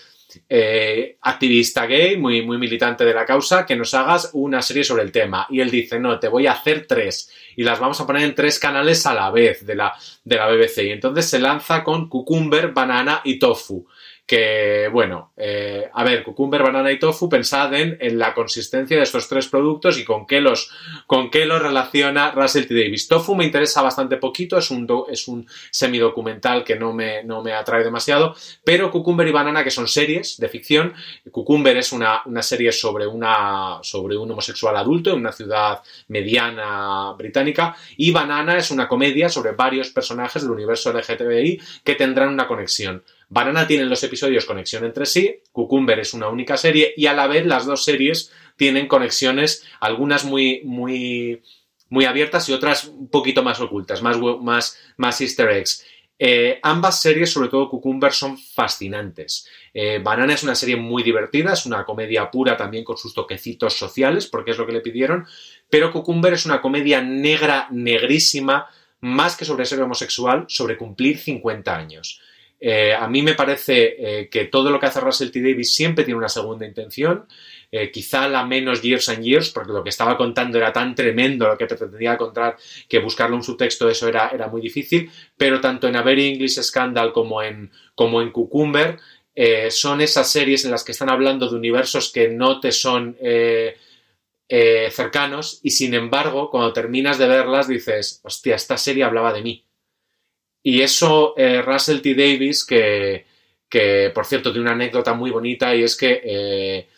eh, activista gay, muy, muy militante de la causa, que nos hagas una serie sobre el tema. Y él dice, no, te voy a hacer tres. Y las vamos a poner en tres canales a la vez de la, de la BBC. Y entonces se lanza con Cucumber, Banana y Tofu que, bueno, eh, a ver, cucumber, banana y tofu, pensad en, en, la consistencia de estos tres productos y con qué los, con qué los relaciona Russell T. Davis. Tofu me interesa bastante poquito, es un, es un semidocumental que no me, no me atrae demasiado, pero Cucumber y Banana, que son series de ficción, Cucumber es una, una serie sobre, una, sobre un homosexual adulto en una ciudad mediana británica, y Banana es una comedia sobre varios personajes del universo LGTBI que tendrán una conexión. Banana tiene los episodios conexión entre sí, Cucumber es una única serie y a la vez las dos series tienen conexiones, algunas muy, muy, muy abiertas y otras un poquito más ocultas, más, más, más easter eggs. Eh, ambas series, sobre todo Cucumber, son fascinantes. Eh, Banana es una serie muy divertida, es una comedia pura también con sus toquecitos sociales, porque es lo que le pidieron, pero Cucumber es una comedia negra, negrísima, más que sobre ser homosexual, sobre cumplir 50 años. Eh, a mí me parece eh, que todo lo que hace Russell T. Davis siempre tiene una segunda intención. Eh, quizá la menos Years and Years, porque lo que estaba contando era tan tremendo lo que pretendía contar que buscarle un subtexto eso era, era muy difícil, pero tanto en A Very English Scandal como en, como en Cucumber son esas series en las que están hablando de universos que no te son cercanos y sin embargo cuando terminas de verlas dices, hostia, esta serie hablaba de mí y eso, eh, Russell T. Davis, que, por cierto tiene una anécdota muy bonita y es que eh,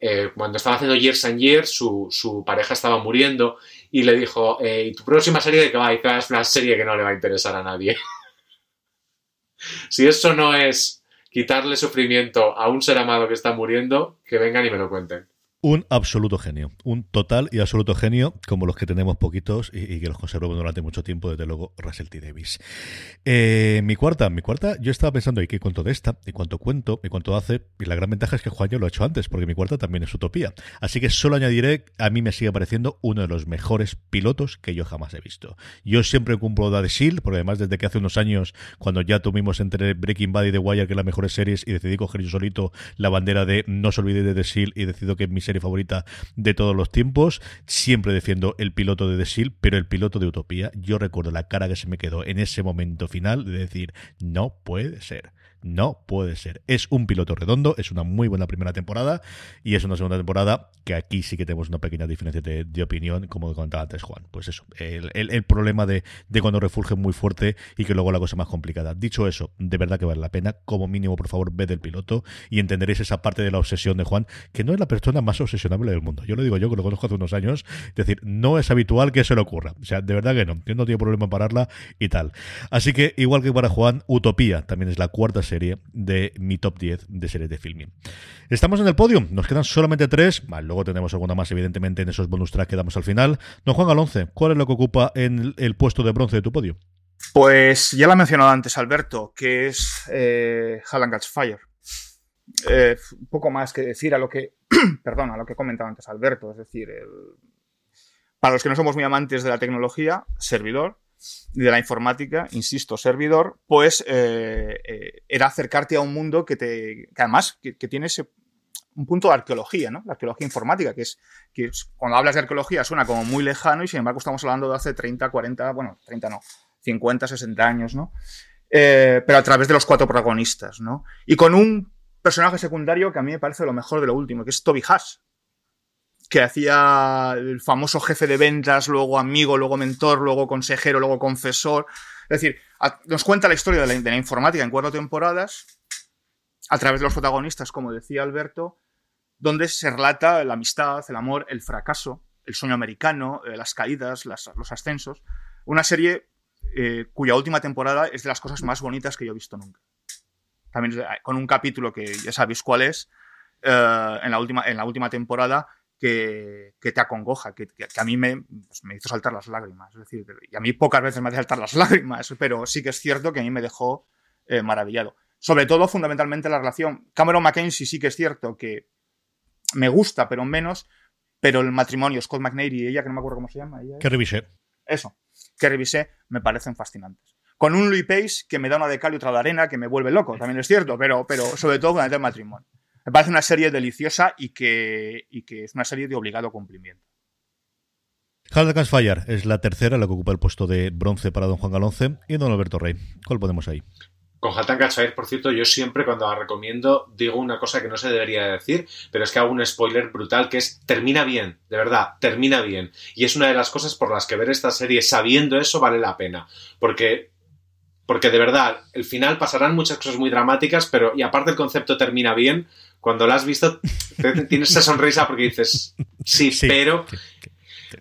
eh, cuando estaba haciendo Years and Years, su, pareja estaba muriendo y le dijo, ¿y tu próxima serie de qué? Y es una serie que no le va a interesar a nadie. si eso no es quitarle sufrimiento a un ser amado que está muriendo, que vengan y me lo cuenten. Un absoluto genio, un total y absoluto genio, como los que tenemos poquitos y, que los conservo durante mucho tiempo, desde luego, Russell T. Davis. Eh, mi cuarta, mi cuarta, yo estaba pensando, ¿y qué cuento de esta? ¿Y cuánto cuento? ¿Y cuánto hace? Y la gran ventaja es que Juan yo lo ha hecho antes, porque mi cuarta también es utopía. Así que solo añadiré, a mí me sigue pareciendo uno de los mejores pilotos que yo jamás he visto. Yo siempre cumplo la de S.H.I.E.L.D., porque además desde que hace unos años, cuando ya tuvimos entre Breaking Bad y The Wire, que las mejores series, y decidí coger yo solito la bandera de no se olvide de The S.H.I.E.L.D. y decido que mi serie favorita de todos los tiempos. Siempre defiendo el piloto de The pero el piloto de Utopía, yo recuerdo la cara que se me quedó en ese momento final de decir, no puede ser. No puede ser. Es un piloto redondo, es una muy buena primera temporada y es una segunda temporada que aquí sí que tenemos una pequeña diferencia de, opinión, como comentaba antes Juan. Pues eso, el, problema de, cuando refulge muy fuerte y que luego la cosa más complicada. Dicho eso, de verdad que vale la pena. Como mínimo, por favor, ved el piloto y entenderéis esa parte de la obsesión de Juan, que no es la persona más obsesionable del mundo. Yo lo digo yo, que lo conozco hace unos años. Es decir, no es habitual que se le ocurra. O sea, de verdad que no. Yo no tengo problema en pararla y tal. Así que, igual que para Juan, Utopía también es la cuarta serie de mi top 10 de series de filming. Estamos en el podio, nos quedan solamente tres, luego tenemos alguna más evidentemente en esos bonus tracks que damos al final. Don Juan Alonce, ¿cuál es lo que ocupa en el puesto de bronce de tu podio? Pues ya lo ha mencionado antes Alberto, que es eh, Catch Fire. Eh, poco más que decir a lo que, perdón, a lo que comentaba antes Alberto, es decir, para los que no somos muy amantes de la tecnología, servidor, de la informática, insisto, servidor, pues eh, eh, era acercarte a un mundo que, te, además que, tiene ese, un punto de arqueología, ¿no? La arqueología informática, que es, que cuando hablas de arqueología suena como muy lejano y sin embargo estamos hablando de hace 30, 40, bueno, 30 no, 50, 60 años, ¿no? Eh, pero a través de los cuatro protagonistas, ¿no? Y con un personaje secundario que a mí me parece lo mejor de lo último, que es Toby Haas, que hacía el famoso jefe de ventas, luego amigo, luego mentor, luego consejero, luego confesor. Es decir, nos cuenta la historia de la, informática en cuatro temporadas, a través de los protagonistas, como decía Alberto, donde se relata la amistad, el amor, el fracaso, el sueño americano, eh, las caídas, los ascensos. Una serie eh, cuya última temporada es de las cosas más bonitas que yo he visto nunca. También eh, con un capítulo que ya sabéis cuál es, en, la última, en la última temporada, que, te acongoja, que, a mí pues, me, hizo saltar las lágrimas. Es decir, y a mí pocas veces me hace saltar las lágrimas, pero sí que es cierto que a mí me dejó eh, maravillado. Sobre todo, fundamentalmente, la relación. Cameron Mackenzie sí que es cierto que me gusta, pero menos. Pero el matrimonio, Scott McNair y ella, que no me acuerdo cómo se llama. Ella, Que revisé. Eso, que revisé, me parecen fascinantes. Con un Louis Pace que me da una de cal y otra de arena, que me vuelve loco, también es cierto, pero, pero sobre todo con el matrimonio. Me parece una serie deliciosa y que, y que es una serie de obligado cumplimiento. Hard Fire es la tercera, la que ocupa el puesto de bronce para Don Juan Galonce y Don Alberto Rey. ¿Cuál ponemos ahí? Con Haltan Catchfire, por cierto, yo siempre cuando la recomiendo digo una cosa que no se debería decir, pero es que hago un spoiler brutal que es termina bien, de verdad, termina bien. Y es una de las cosas por las que ver esta serie sabiendo eso vale la pena. Porque, porque de verdad, el final pasarán muchas cosas muy dramáticas, pero y aparte el concepto termina bien, cuando la has visto tienes esa sonrisa porque dices, sí, Sí. pero...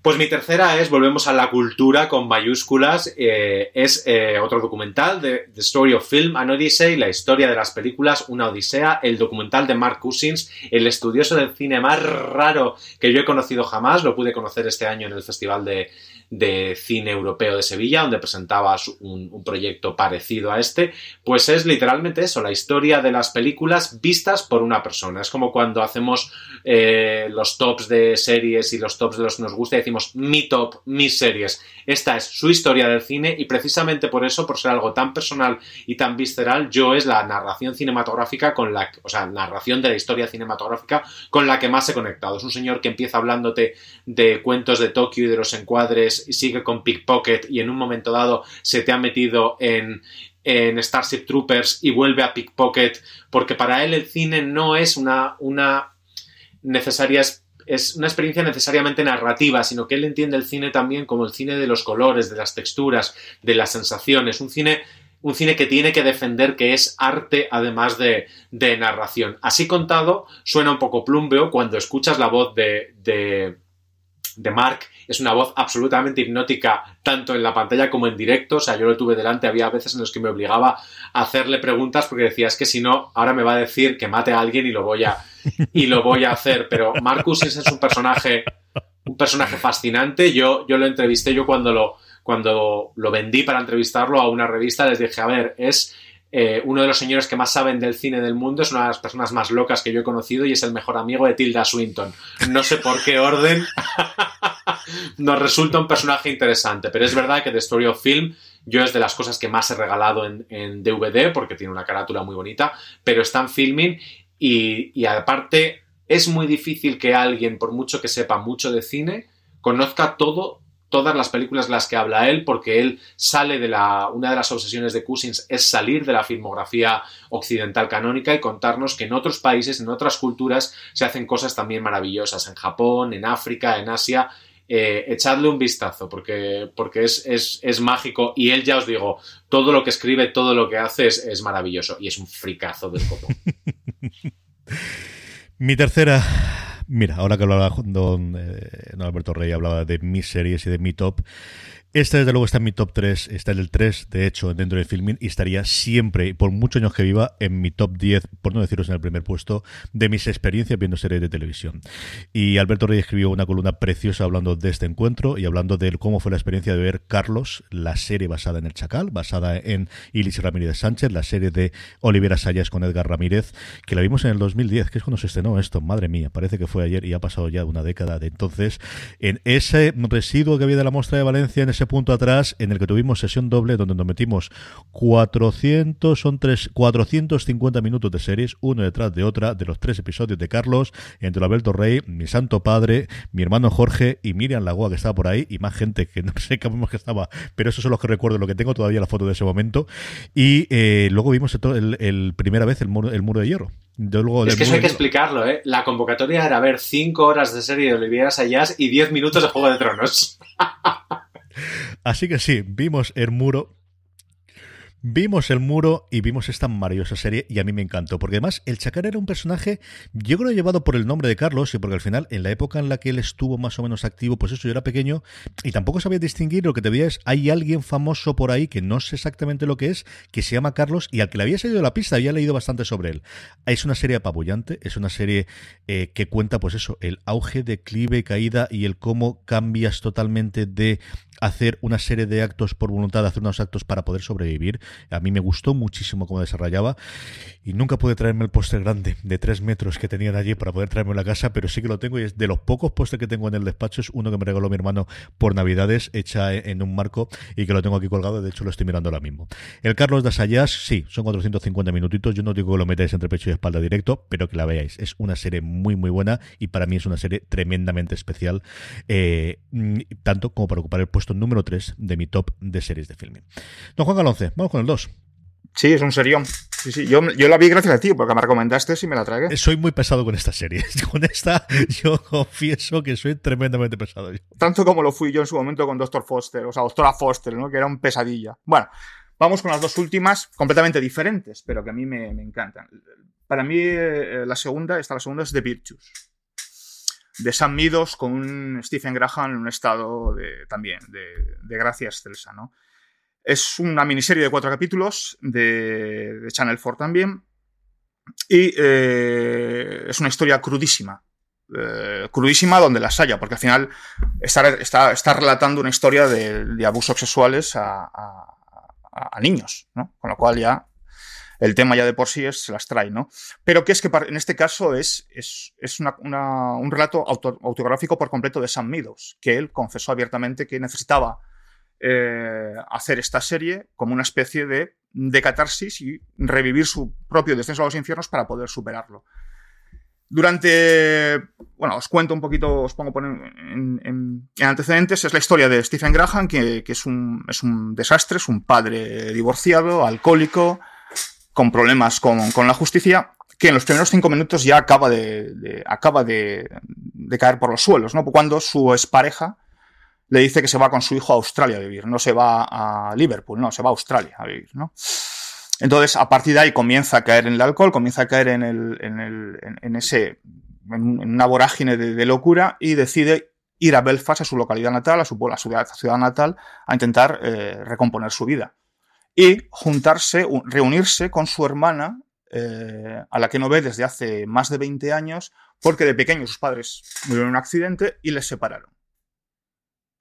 Pues mi tercera es, volvemos a la cultura con mayúsculas, eh, es eh, otro documental de The Story of Film, An Odyssey, la historia de las películas, una odisea, el documental de Mark Cousins, el estudioso del cine más raro que yo he conocido jamás, lo pude conocer este año en el Festival de, de Cine Europeo de Sevilla, donde presentaba su- un, proyecto parecido a este, pues es literalmente eso, la historia de las películas vistas por una persona. Es como cuando hacemos eh, los tops de series y los tops de los que nos gusta decimos mi top, mis series. Esta es su historia del cine y precisamente por eso, por ser algo tan personal y tan visceral, yo es la narración cinematográfica con la, o sea, narración de la historia cinematográfica con la que más he conectado. Es un señor que empieza hablándote de cuentos de Tokio y de los encuadres y sigue con Pickpocket y en un momento dado se te ha metido en en Starship Troopers y vuelve a Pickpocket porque para él el cine no es una, una necesaria es una experiencia necesariamente narrativa, sino que él entiende el cine también como el cine de los colores, de las texturas, de las sensaciones, un cine un cine que tiene que defender que es arte además de, de narración. Así contado, suena un poco plumbeo cuando escuchas la voz de, de, de Mark. Es una voz absolutamente hipnótica, tanto en la pantalla como en directo. O sea, yo lo tuve delante, había veces en los que me obligaba a hacerle preguntas porque decía, es que si no, ahora me va a decir que mate a alguien y lo voy a, y lo voy a hacer. Pero Marcus es un personaje, un personaje fascinante. Yo, yo lo entrevisté, yo cuando lo, cuando lo vendí para entrevistarlo a una revista, les dije, a ver, es eh, uno de los señores que más saben del cine del mundo, es una de las personas más locas que yo he conocido y es el mejor amigo de Tilda Swinton. No sé por qué orden nos resulta un personaje interesante, pero es verdad que The Story of Film yo es de las cosas que más he regalado en, en DVD porque tiene una carátula muy bonita, pero está en filming y, aparte es muy difícil que alguien, por mucho que sepa mucho de cine, conozca todo todas las películas las que habla él, porque él sale de la. Una de las obsesiones de Cousins es salir de la filmografía occidental canónica y contarnos que en otros países, en otras culturas, se hacen cosas también maravillosas. En Japón, en África, en Asia. Eh, echadle un vistazo, porque, porque es, es, es, mágico. Y él, ya os digo, todo lo que escribe, todo lo que hace es, es maravilloso. Y es un fricazo del copón. Mi tercera Mira, ahora que hablaba don, eh, Alberto Rey, hablaba de mis series y de mi top. Este, desde luego, está en mi top 3. Está en el 3, de hecho, dentro de Filmin. Y estaría siempre, por muchos años que viva, en mi top 10, por no deciros en el primer puesto, de mis experiencias viendo series de televisión. Y Alberto Rey escribió una columna preciosa hablando de este encuentro y hablando de cómo fue la experiencia de ver Carlos, la serie basada en El Chacal, basada en Ilis Ramírez Sánchez, la serie de Olivera Sayas con Edgar Ramírez, que la vimos en el 2010, que es cuando se estrenó esto. Madre mía, parece que fue ayer y ha pasado ya una década de entonces. En ese residuo que había de la muestra de Valencia, en ese punto atrás en el que tuvimos sesión doble donde nos metimos 400 son tres 450 minutos de series uno detrás de otra de los tres episodios de Carlos entre Alberto Rey mi santo padre mi hermano Jorge y Miriam Lagoa que estaba por ahí y más gente que no sé cómo que estaba pero esos son los que recuerdo lo que tengo todavía la foto de ese momento y eh, luego vimos el, el, primera vez el muro, el muro de hierro de luego es que eso hay que explicarlo, ¿eh? La convocatoria era ver 5 horas de serie de Olivera Sayas y 10 minutos de Juego de Tronos. Así que sí, vimos el muro. Vimos el muro y vimos esta maravillosa serie y a mí me encantó, porque además el Chacar era un personaje, yo creo llevado por el nombre de Carlos y porque al final en la época en la que él estuvo más o menos activo, pues eso yo era pequeño y tampoco sabía distinguir, lo que te veía es, hay alguien famoso por ahí que no sé exactamente lo que es, que se llama Carlos y al que le había salido la pista, había leído bastante sobre él. Es una serie apabullante, es una serie eh, que cuenta pues eso, el auge, declive, caída y el cómo cambias totalmente de hacer una serie de actos por voluntad, hacer unos actos para poder sobrevivir. A mí me gustó muchísimo cómo desarrollaba y nunca pude traerme el póster grande de tres metros que tenían allí para poder traerme a la casa, pero sí que lo tengo y es de los pocos pósters que tengo en el despacho, es uno que me regaló mi hermano por Navidades, hecha en un marco y que lo tengo aquí colgado, de hecho lo estoy mirando ahora mismo. El Carlos de Sayas, sí, son 450 minutitos, yo no digo que lo metáis entre pecho y espalda directo, pero que la veáis. Es una serie muy, muy buena y para mí es una serie tremendamente especial, eh, tanto como para ocupar el puesto número 3 de mi top de series de filming. Don Juan Galonce, vamos con el 2. Sí, es un serión. Sí, sí. Yo, yo, la vi gracias a ti, porque me recomendaste y me la tragué. Soy muy pesado con esta serie. Con esta, yo confieso que soy tremendamente pesado. Tanto como lo fui yo en su momento con Doctor Foster, o sea, Doctora Foster, ¿no? Que era un pesadilla. Bueno, vamos con las dos últimas, completamente diferentes, pero que a mí me, me encantan. Para mí, eh, la segunda, esta la segunda es The Virtues. De Sam Meadows con un Stephen Graham en un estado de, también de, de gracia excelsa, ¿no? Es una miniserie de cuatro capítulos de, Channel 4 también. Y eh, es una historia crudísima. Eh, crudísima donde las haya, porque al final está, está, está relatando una historia de, abusos sexuales a, a, niños, ¿no? Con lo cual ya el tema ya de por sí es, se las trae, ¿no? Pero que es que en este caso es, es, es un relato auto, autográfico por completo de Sam Meadows, que él confesó abiertamente que necesitaba eh, hacer esta serie como una especie de, de catarsis y revivir su propio descenso a los infiernos para poder superarlo. Durante, bueno, os cuento un poquito, os pongo en, en, en antecedentes, es la historia de Stephen Graham, que, que es, un, es, un, desastre, es un padre divorciado, alcohólico, con problemas con, con, la justicia, que en los primeros cinco minutos ya acaba de, de acaba de, de, caer por los suelos, ¿no? Cuando su expareja le dice que se va con su hijo a Australia a vivir, no se va a Liverpool, no, se va a Australia a vivir, ¿no? Entonces, a partir de ahí comienza a caer en el alcohol, comienza a caer en, el, en, el, en, en ese, en, una vorágine de, de, locura y decide ir a Belfast, a su localidad natal, a su, a su ciudad natal, a intentar eh, recomponer su vida. Y juntarse, reunirse con su hermana, eh, a la que no ve desde hace más de 20 años, porque de pequeño sus padres murieron en un accidente y les separaron.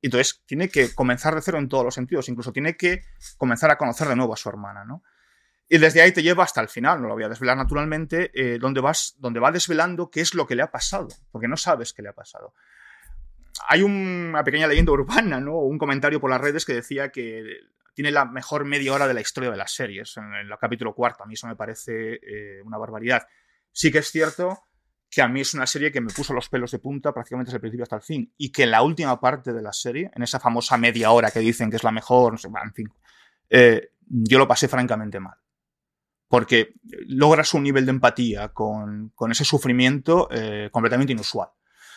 Entonces tiene que comenzar de cero en todos los sentidos, incluso tiene que comenzar a conocer de nuevo a su hermana, ¿no? Y desde ahí te lleva hasta el final, no lo voy a desvelar naturalmente, eh, donde, vas, donde va desvelando qué es lo que le ha pasado, porque no sabes qué le ha pasado. Hay un, una pequeña leyenda urbana, ¿no? Un comentario por las redes que decía que tiene la mejor media hora de la historia de las series, en el capítulo cuarto. A mí eso me parece eh, una barbaridad. Sí que es cierto que a mí es una serie que me puso los pelos de punta prácticamente desde el principio hasta el fin. Y que en la última parte de la serie, en esa famosa media hora que dicen que es la mejor, no sé, en fin, eh, yo lo pasé francamente mal. Porque logras un nivel de empatía con, ese sufrimiento eh, completamente inusual.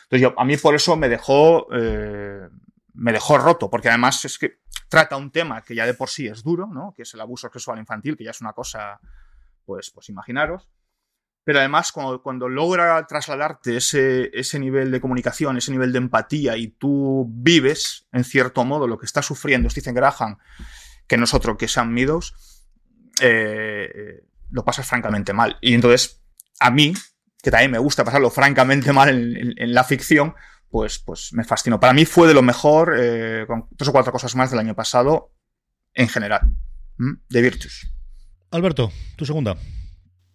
Entonces, a mí por eso me dejó, me dejó roto, porque además es que trata un tema que ya de por sí es duro, ¿no? Que es el abuso sexual infantil, que ya es una cosa, pues, pues imaginaros pero además cuando, logra trasladarte ese, ese nivel de comunicación, ese nivel de empatía y tú vives, en cierto modo, lo que está sufriendo Stephen Graham, que no es otro que Sam Meadows, eh, lo pasas francamente mal. Y entonces, a mí, que también me gusta pasarlo francamente mal en la ficción, pues, pues me fascinó. Para mí fue de lo mejor, eh, con tres o cuatro cosas más del año pasado, en general, de Virtus. Alberto, tu segunda.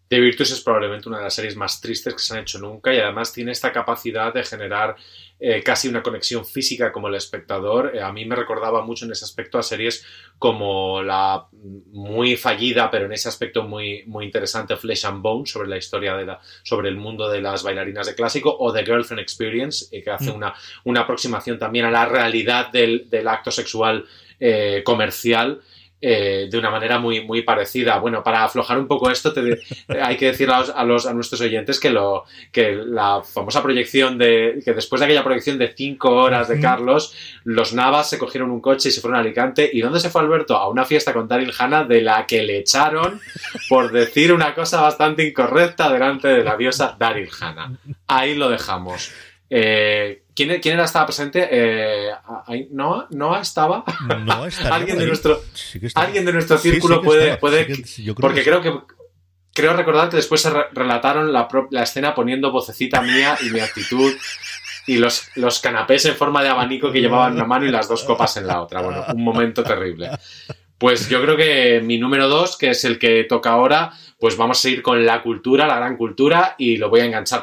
The Virtus es probablemente una de las series más tristes que se han hecho nunca y además tiene esta capacidad de generar eh, casi una conexión física como el espectador. Eh, a mí me recordaba mucho en ese aspecto a series como la muy fallida, pero en ese aspecto muy, muy interesante, Flesh and Bone, sobre la historia de la, sobre el mundo de las bailarinas de clásico, o The Girlfriend Experience, eh, que hace mm. una, una aproximación también a la realidad del, del acto sexual comercial. Eh, de una manera muy, muy parecida. Bueno, para aflojar un poco esto, te de, hay que decir a, los, a, los, a, nuestros oyentes que, lo, que la famosa proyección de. que después de aquella proyección de cinco horas de Carlos, los Navas se cogieron un coche y se fueron a Alicante. ¿Y dónde se fue Alberto? A una fiesta con Daryl Hannah de la que le echaron por decir una cosa bastante incorrecta delante de la diosa Daryl Hannah. Ahí lo dejamos. Eh, ¿quién, ¿quién, era estaba presente? Eh, ¿Noah? ¿Noah estaba? No, ¿Alguien, de nuestro, sí ¿Alguien de nuestro círculo sí, sí puede...? Estaba, puede creo porque que creo que... Creo recordar que después se re relataron la, la, escena poniendo vocecita mía y mi actitud y los, los canapés en forma de abanico que llevaban en una mano y las dos copas en la otra. Bueno, un momento terrible. Pues yo creo que mi número dos, que es el que toca ahora, pues vamos a ir con la cultura, la gran cultura, y lo voy a enganchar.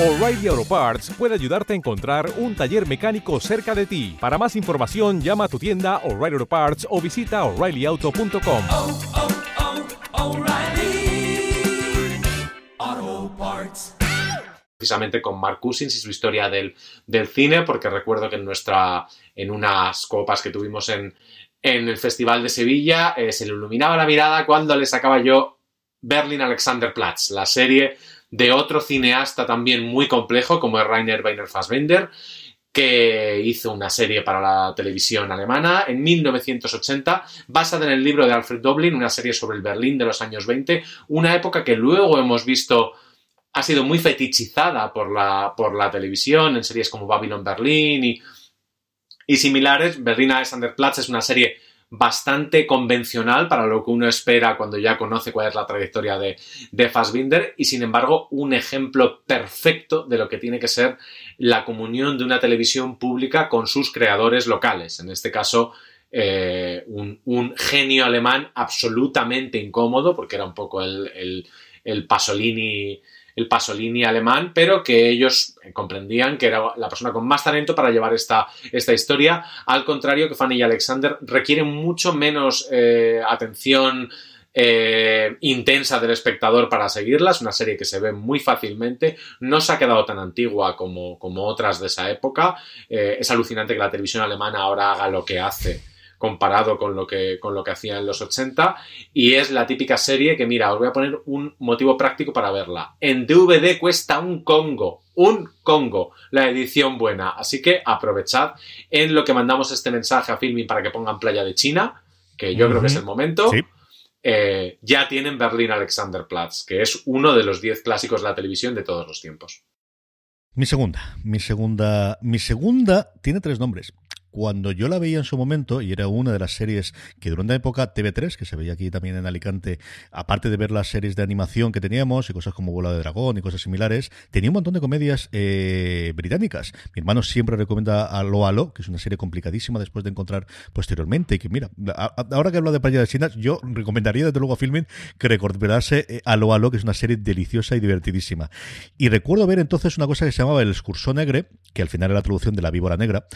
O'Reilly Auto Parts puede ayudarte a encontrar un taller mecánico cerca de ti. Para más información, llama a tu tienda O'Reilly Auto Parts o visita oreillyauto.com. precisamente con Mark Cousins y su historia del, del, cine, porque recuerdo que en nuestra, en unas copas que tuvimos en, en el Festival de Sevilla, eh, se le iluminaba la mirada cuando le sacaba yo Berlin Alexanderplatz, la serie de otro cineasta también muy complejo, como es Rainer Weiner Fassbender, que hizo una serie para la televisión alemana en 1980, basada en el libro de Alfred Doblin, una serie sobre el Berlín de los años 20, una época que luego hemos visto ha sido muy fetichizada por la, por la televisión, en series como Babylon Berlin y, y similares. Berlin Alexanderplatz es una serie bastante convencional para lo que uno espera cuando ya conoce cuál es la trayectoria de, de Fassbinder y sin embargo un ejemplo perfecto de lo que tiene que ser la comunión de una televisión pública con sus creadores locales. En este caso, eh, un, genio alemán absolutamente incómodo porque era un poco el, el Pasolini el Pasolini alemán, pero que ellos comprendían que era la persona con más talento para llevar esta, esta historia, al contrario que Fanny y Alexander requieren mucho menos eh, atención eh, intensa del espectador para seguirla, es una serie que se ve muy fácilmente, no se ha quedado tan antigua como, como otras de esa época, eh, es alucinante que la televisión alemana ahora haga lo que hace comparado con lo que, con lo que hacía en los 80 y es la típica serie que, mira, os voy a poner un motivo práctico para verla. En DVD cuesta un Congo, un Congo, la edición buena. Así que aprovechad en lo que mandamos este mensaje a Filming para que pongan Playa de China, que yo uh -huh. creo que es el momento. Sí. Eh, ya tienen Berlín Alexanderplatz, que es uno de los 10 clásicos de la televisión de todos los tiempos. Mi segunda, mi segunda, mi segunda tiene tres nombres cuando yo la veía en su momento, y era una de las series que durante la época TV3, que se veía aquí también en Alicante, aparte de ver las series de animación que teníamos y cosas como Bola de Dragón y cosas similares, tenía un montón de comedias eh, británicas. Mi hermano siempre recomienda a Lo Alo, que es una serie complicadísima después de encontrar posteriormente. Y que mira, a, ahora que hablo de Playa de Chinas, yo recomendaría desde luego a Filmin que recordase eh, a Lo Alo, que es una serie deliciosa y divertidísima. Y recuerdo ver entonces una cosa que se llamaba El Escursó Negre, que al final era la traducción de La Víbora Negra,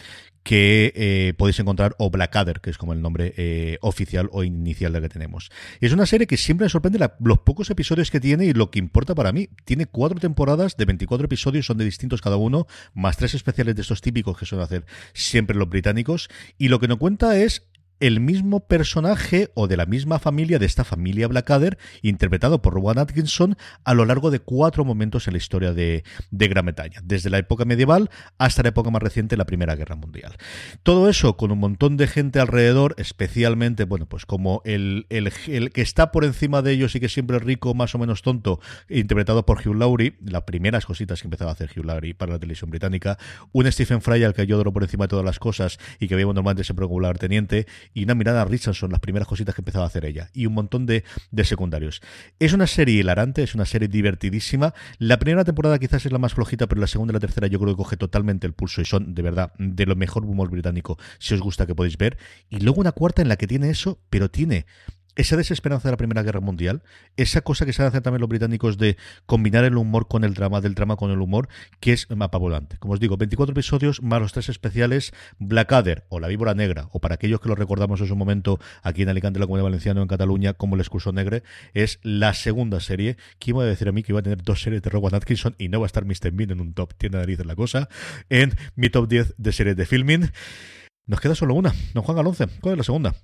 que eh, podéis encontrar, o Blackadder, que es como el nombre eh, oficial o inicial de que tenemos. Es una serie que siempre me sorprende los pocos episodios que tiene y lo que importa para mí. Tiene cuatro temporadas de 24 episodios, son de distintos cada uno, más tres especiales de estos típicos que suelen hacer siempre los británicos. Y lo que nos cuenta es el mismo personaje o de la misma familia de esta familia Blackadder, interpretado por Rowan Atkinson, a lo largo de cuatro momentos en la historia de, de, Gran Bretaña, desde la época medieval hasta la época más reciente, la Primera Guerra Mundial. Todo eso con un montón de gente alrededor, especialmente, bueno, pues como el, el, el que está por encima de ellos y que siempre es rico, más o menos tonto, interpretado por Hugh Laurie, las primeras cositas que empezaba a hacer Hugh Laurie para la televisión británica, un Stephen Fry al que yo adoro por encima de todas las cosas y que veíamos normalmente siempre como teniente, y una mirada a Richardson, las primeras cositas que empezaba a hacer ella, y un montón de, de, secundarios. Es una serie hilarante, es una serie divertidísima. La primera temporada quizás es la más flojita, pero la segunda y la tercera yo creo que coge totalmente el pulso y son, de verdad, de lo mejor humor británico, si os gusta que podéis ver. Y luego una cuarta en la que tiene eso, pero tiene esa desesperanza de la Primera Guerra Mundial, esa cosa que se hacer también los británicos de combinar el humor con el drama, del drama con el humor, que es apabullante. Como os digo, 24 episodios más los tres especiales, Blackadder o La Víbora Negra, o para aquellos que lo recordamos en su momento aquí en Alicante, la Comunidad Valenciana o en Cataluña, como El Excurso Negre, es la segunda serie. ¿Quién iba a decir a mí que iba a tener dos series de Rowan Atkinson y no va a estar Mr. Bean en un top? Tiene narices la cosa. En mi top 10 de series de filming. Nos queda solo una. Don Juan Alonce, ¿cuál es la segunda?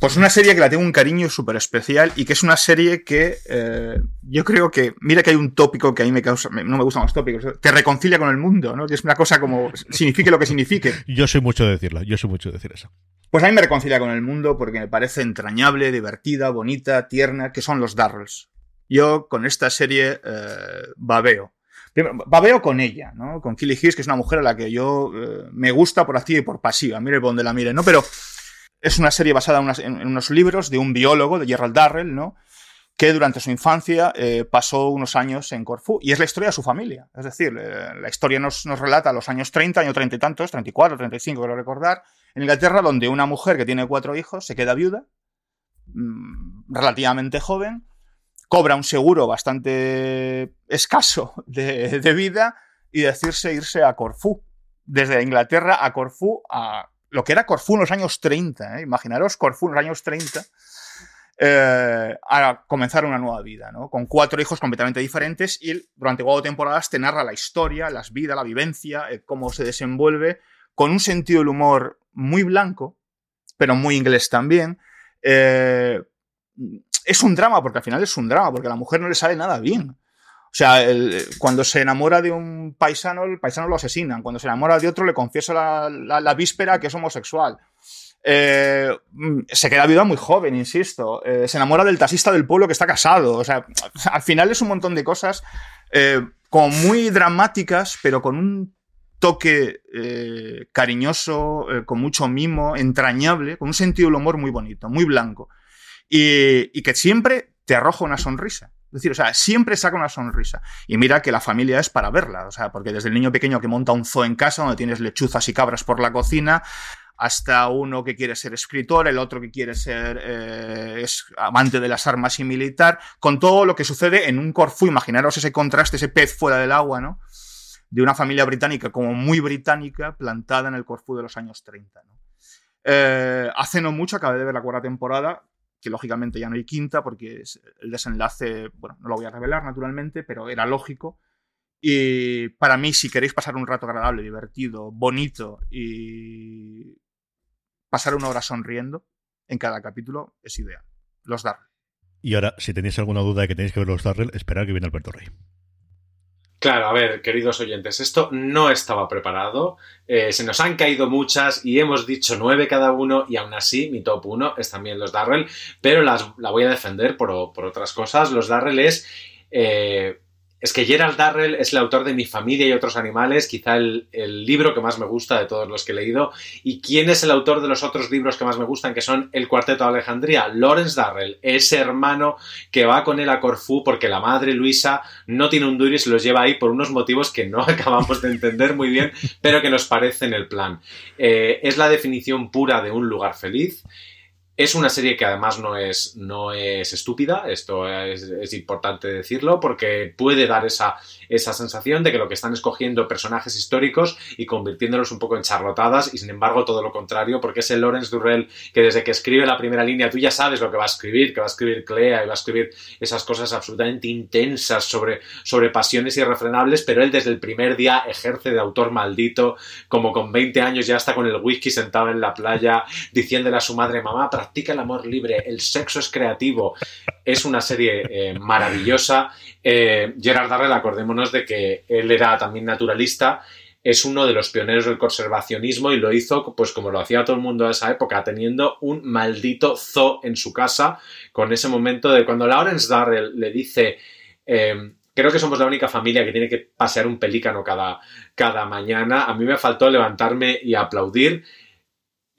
Pues una serie que la tengo un cariño súper especial y que es una serie que eh, yo creo que, mira que hay un tópico que a mí me causa, no me gustan los tópicos, te reconcilia con el mundo, ¿no? Que es una cosa como, signifique lo que signifique. Yo soy mucho de decirlo, yo soy mucho de decir eso. Pues a mí me reconcilia con el mundo porque me parece entrañable, divertida, bonita, tierna, que son los Darrells. Yo con esta serie eh, babeo. Babeo con ella, ¿no? Con Killy Hicks, que es una mujer a la que yo eh, me gusta por activa y por pasiva, mire por donde la mire, ¿no? Pero es una serie basada en, unos libros de un biólogo, de Gerald Darrell, ¿no? que durante su infancia eh, pasó unos años en Corfú. Y es la historia de su familia. Es decir, eh, la historia nos, nos, relata los años 30, años 30 y tantos, 34, 35, quiero recordar, en Inglaterra, donde una mujer que tiene cuatro hijos se queda viuda, mmm, relativamente joven, cobra un seguro bastante escaso de, de vida y decirse irse a Corfú. Desde Inglaterra a Corfú a lo que era Corfú en los años 30, ¿eh? imaginaros Corfú en los años 30, eh, a comenzar una nueva vida, ¿no? Con cuatro hijos completamente diferentes y durante cuatro temporadas te narra la historia, las vidas, la vivencia, eh, cómo se desenvuelve, con un sentido del humor muy blanco, pero muy inglés también. Eh, es un drama, porque al final es un drama, porque a la mujer no le sale nada bien. O sea, el, cuando se enamora de un paisano, el paisano lo asesinan. Cuando se enamora de otro, le confiesa la, víspera que es homosexual. Eh, se queda viuda muy joven, insisto. Eh, se enamora del taxista del pueblo que está casado. O sea, al final es un montón de cosas eh, muy dramáticas, pero con un toque eh, cariñoso, eh, con mucho mimo, entrañable, con un sentido del humor muy bonito, muy blanco. Y, y que siempre te arroja una sonrisa. Es decir, o sea, siempre saca una sonrisa. Y mira que la familia es para verla, o sea, porque desde el niño pequeño que monta un zoo en casa donde tienes lechuzas y cabras por la cocina, hasta uno que quiere ser escritor, el otro que quiere ser eh, es amante de las armas y militar, con todo lo que sucede en un Corfú, imaginaros ese contraste, ese pez fuera del agua, ¿no? De una familia británica como muy británica, plantada en el Corfú de los años 30, ¿no? Eh, hace no mucho acabé de ver la cuarta temporada, que lógicamente ya no hay quinta porque el desenlace, bueno, no lo voy a revelar naturalmente, pero era lógico. Y para mí, si queréis pasar un rato agradable, divertido, bonito y pasar una hora sonriendo en cada capítulo, es ideal. Los Darrell. Y ahora, si tenéis alguna duda de que tenéis que ver los Darrell, esperad que viene Alberto Rey. Claro, a ver, queridos oyentes, esto no estaba preparado, eh, se nos han caído muchas y hemos dicho nueve cada uno y aún así mi top uno es también los Darrell, pero las, la voy a defender por, por otras cosas. Los Darrell es... Eh, es que Gerald Darrell es el autor de Mi familia y otros animales, quizá el, libro que más me gusta de todos los que he leído. ¿Y quién es el autor de los otros libros que más me gustan, que son El Cuarteto de Alejandría? Lawrence Darrell, ese hermano que va con él a Corfú porque la madre Luisa no tiene un duro y se los lleva ahí por unos motivos que no acabamos de entender muy bien, pero que nos parecen el plan. Eh, es la definición pura de un lugar feliz. Es una serie que además no es, no es estúpida, esto es, importante decirlo, porque puede dar esa, esa sensación de que lo que están escogiendo personajes históricos y convirtiéndolos un poco en charlotadas, y sin embargo todo lo contrario, porque es el Lawrence Durrell que desde que escribe la primera línea tú ya sabes lo que va a escribir, que va a escribir Clea y va a escribir esas cosas absolutamente intensas sobre, sobre pasiones irrefrenables, pero él desde el primer día ejerce de autor maldito, como con 20 años ya está con el whisky sentado en la playa, diciéndole a su madre, mamá, practica el amor libre, el sexo es creativo. Es una serie eh, maravillosa. Eh, Gerard Darrell, acordémonos de que él era también naturalista. Es uno de los pioneros del conservacionismo y lo hizo, pues como lo hacía todo el mundo a esa época, teniendo un maldito zoo en su casa, con ese momento de cuando Lawrence Darrell le dice, eh, creo que somos la única familia que tiene que pasear un pelícano cada, cada mañana, a mí me faltó levantarme y aplaudir.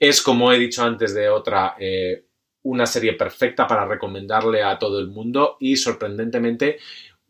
Es, como he dicho antes de otra, eh, una serie perfecta para recomendarle a todo el mundo y sorprendentemente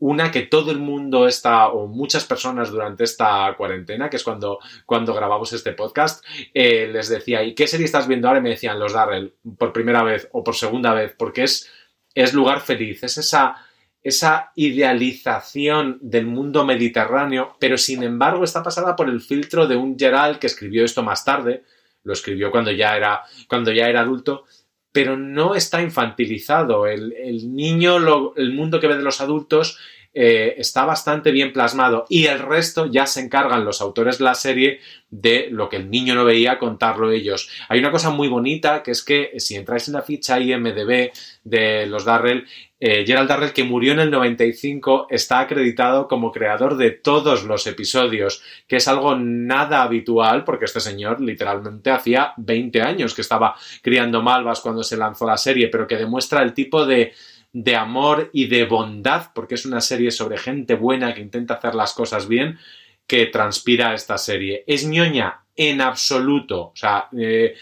una que todo el mundo está, o muchas personas durante esta cuarentena, que es cuando, cuando grabamos este podcast, eh, les decía, ¿y qué serie estás viendo ahora? Y me decían, los Darrell, por primera vez o por segunda vez, porque es, es lugar feliz, es esa, esa idealización del mundo mediterráneo, pero sin embargo está pasada por el filtro de un Gerald que escribió esto más tarde, lo escribió cuando ya era, cuando ya era adulto, pero no está infantilizado. El, el niño, lo, el mundo que ve de los adultos eh, está bastante bien plasmado y el resto ya se encargan los autores de la serie de lo que el niño no veía contarlo ellos. Hay una cosa muy bonita que es que si entráis en la ficha IMDB de los Darrell, eh, Gerald Darrell, que murió en el 95, está acreditado como creador de todos los episodios, que es algo nada habitual, porque este señor literalmente hacía 20 años que estaba criando malvas cuando se lanzó la serie, pero que demuestra el tipo de, de amor y de bondad, porque es una serie sobre gente buena que intenta hacer las cosas bien, que transpira esta serie. ¿Es ñoña? En absoluto. O sea, eh,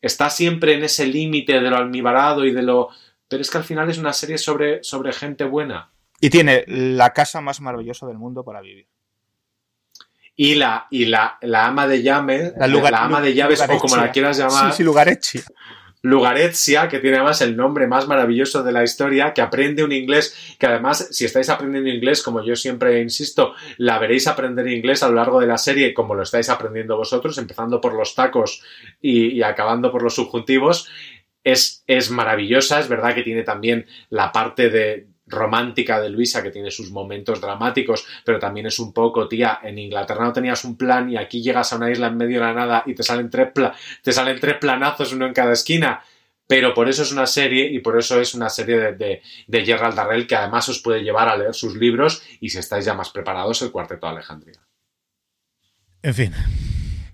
está siempre en ese límite de lo almibarado y de lo pero es que al final es una serie sobre, sobre gente buena. Y tiene la casa más maravillosa del mundo para vivir. Y la, y la, la ama de llaves, la, ama de llaves, o como la quieras llamar. Sí, sí, Lugarezia. Lugarezia, que tiene además el nombre más maravilloso de la historia, que aprende un inglés, que además, si estáis aprendiendo inglés, como yo siempre insisto, la veréis aprender inglés a lo largo de la serie, como lo estáis aprendiendo vosotros, empezando por los tacos y, y acabando por los subjuntivos es, es maravillosa, es verdad que tiene también la parte de, romántica de Luisa, que tiene sus momentos dramáticos, pero también es un poco, tía, en Inglaterra no tenías un plan y aquí llegas a una isla en medio de la nada y te salen tres, te salen tres planazos, uno en cada esquina. Pero por eso es una serie y por eso es una serie de, de, de Gerald Darrell que además os puede llevar a leer sus libros y si estáis ya más preparados, el Cuarteto de Alejandría. En fin,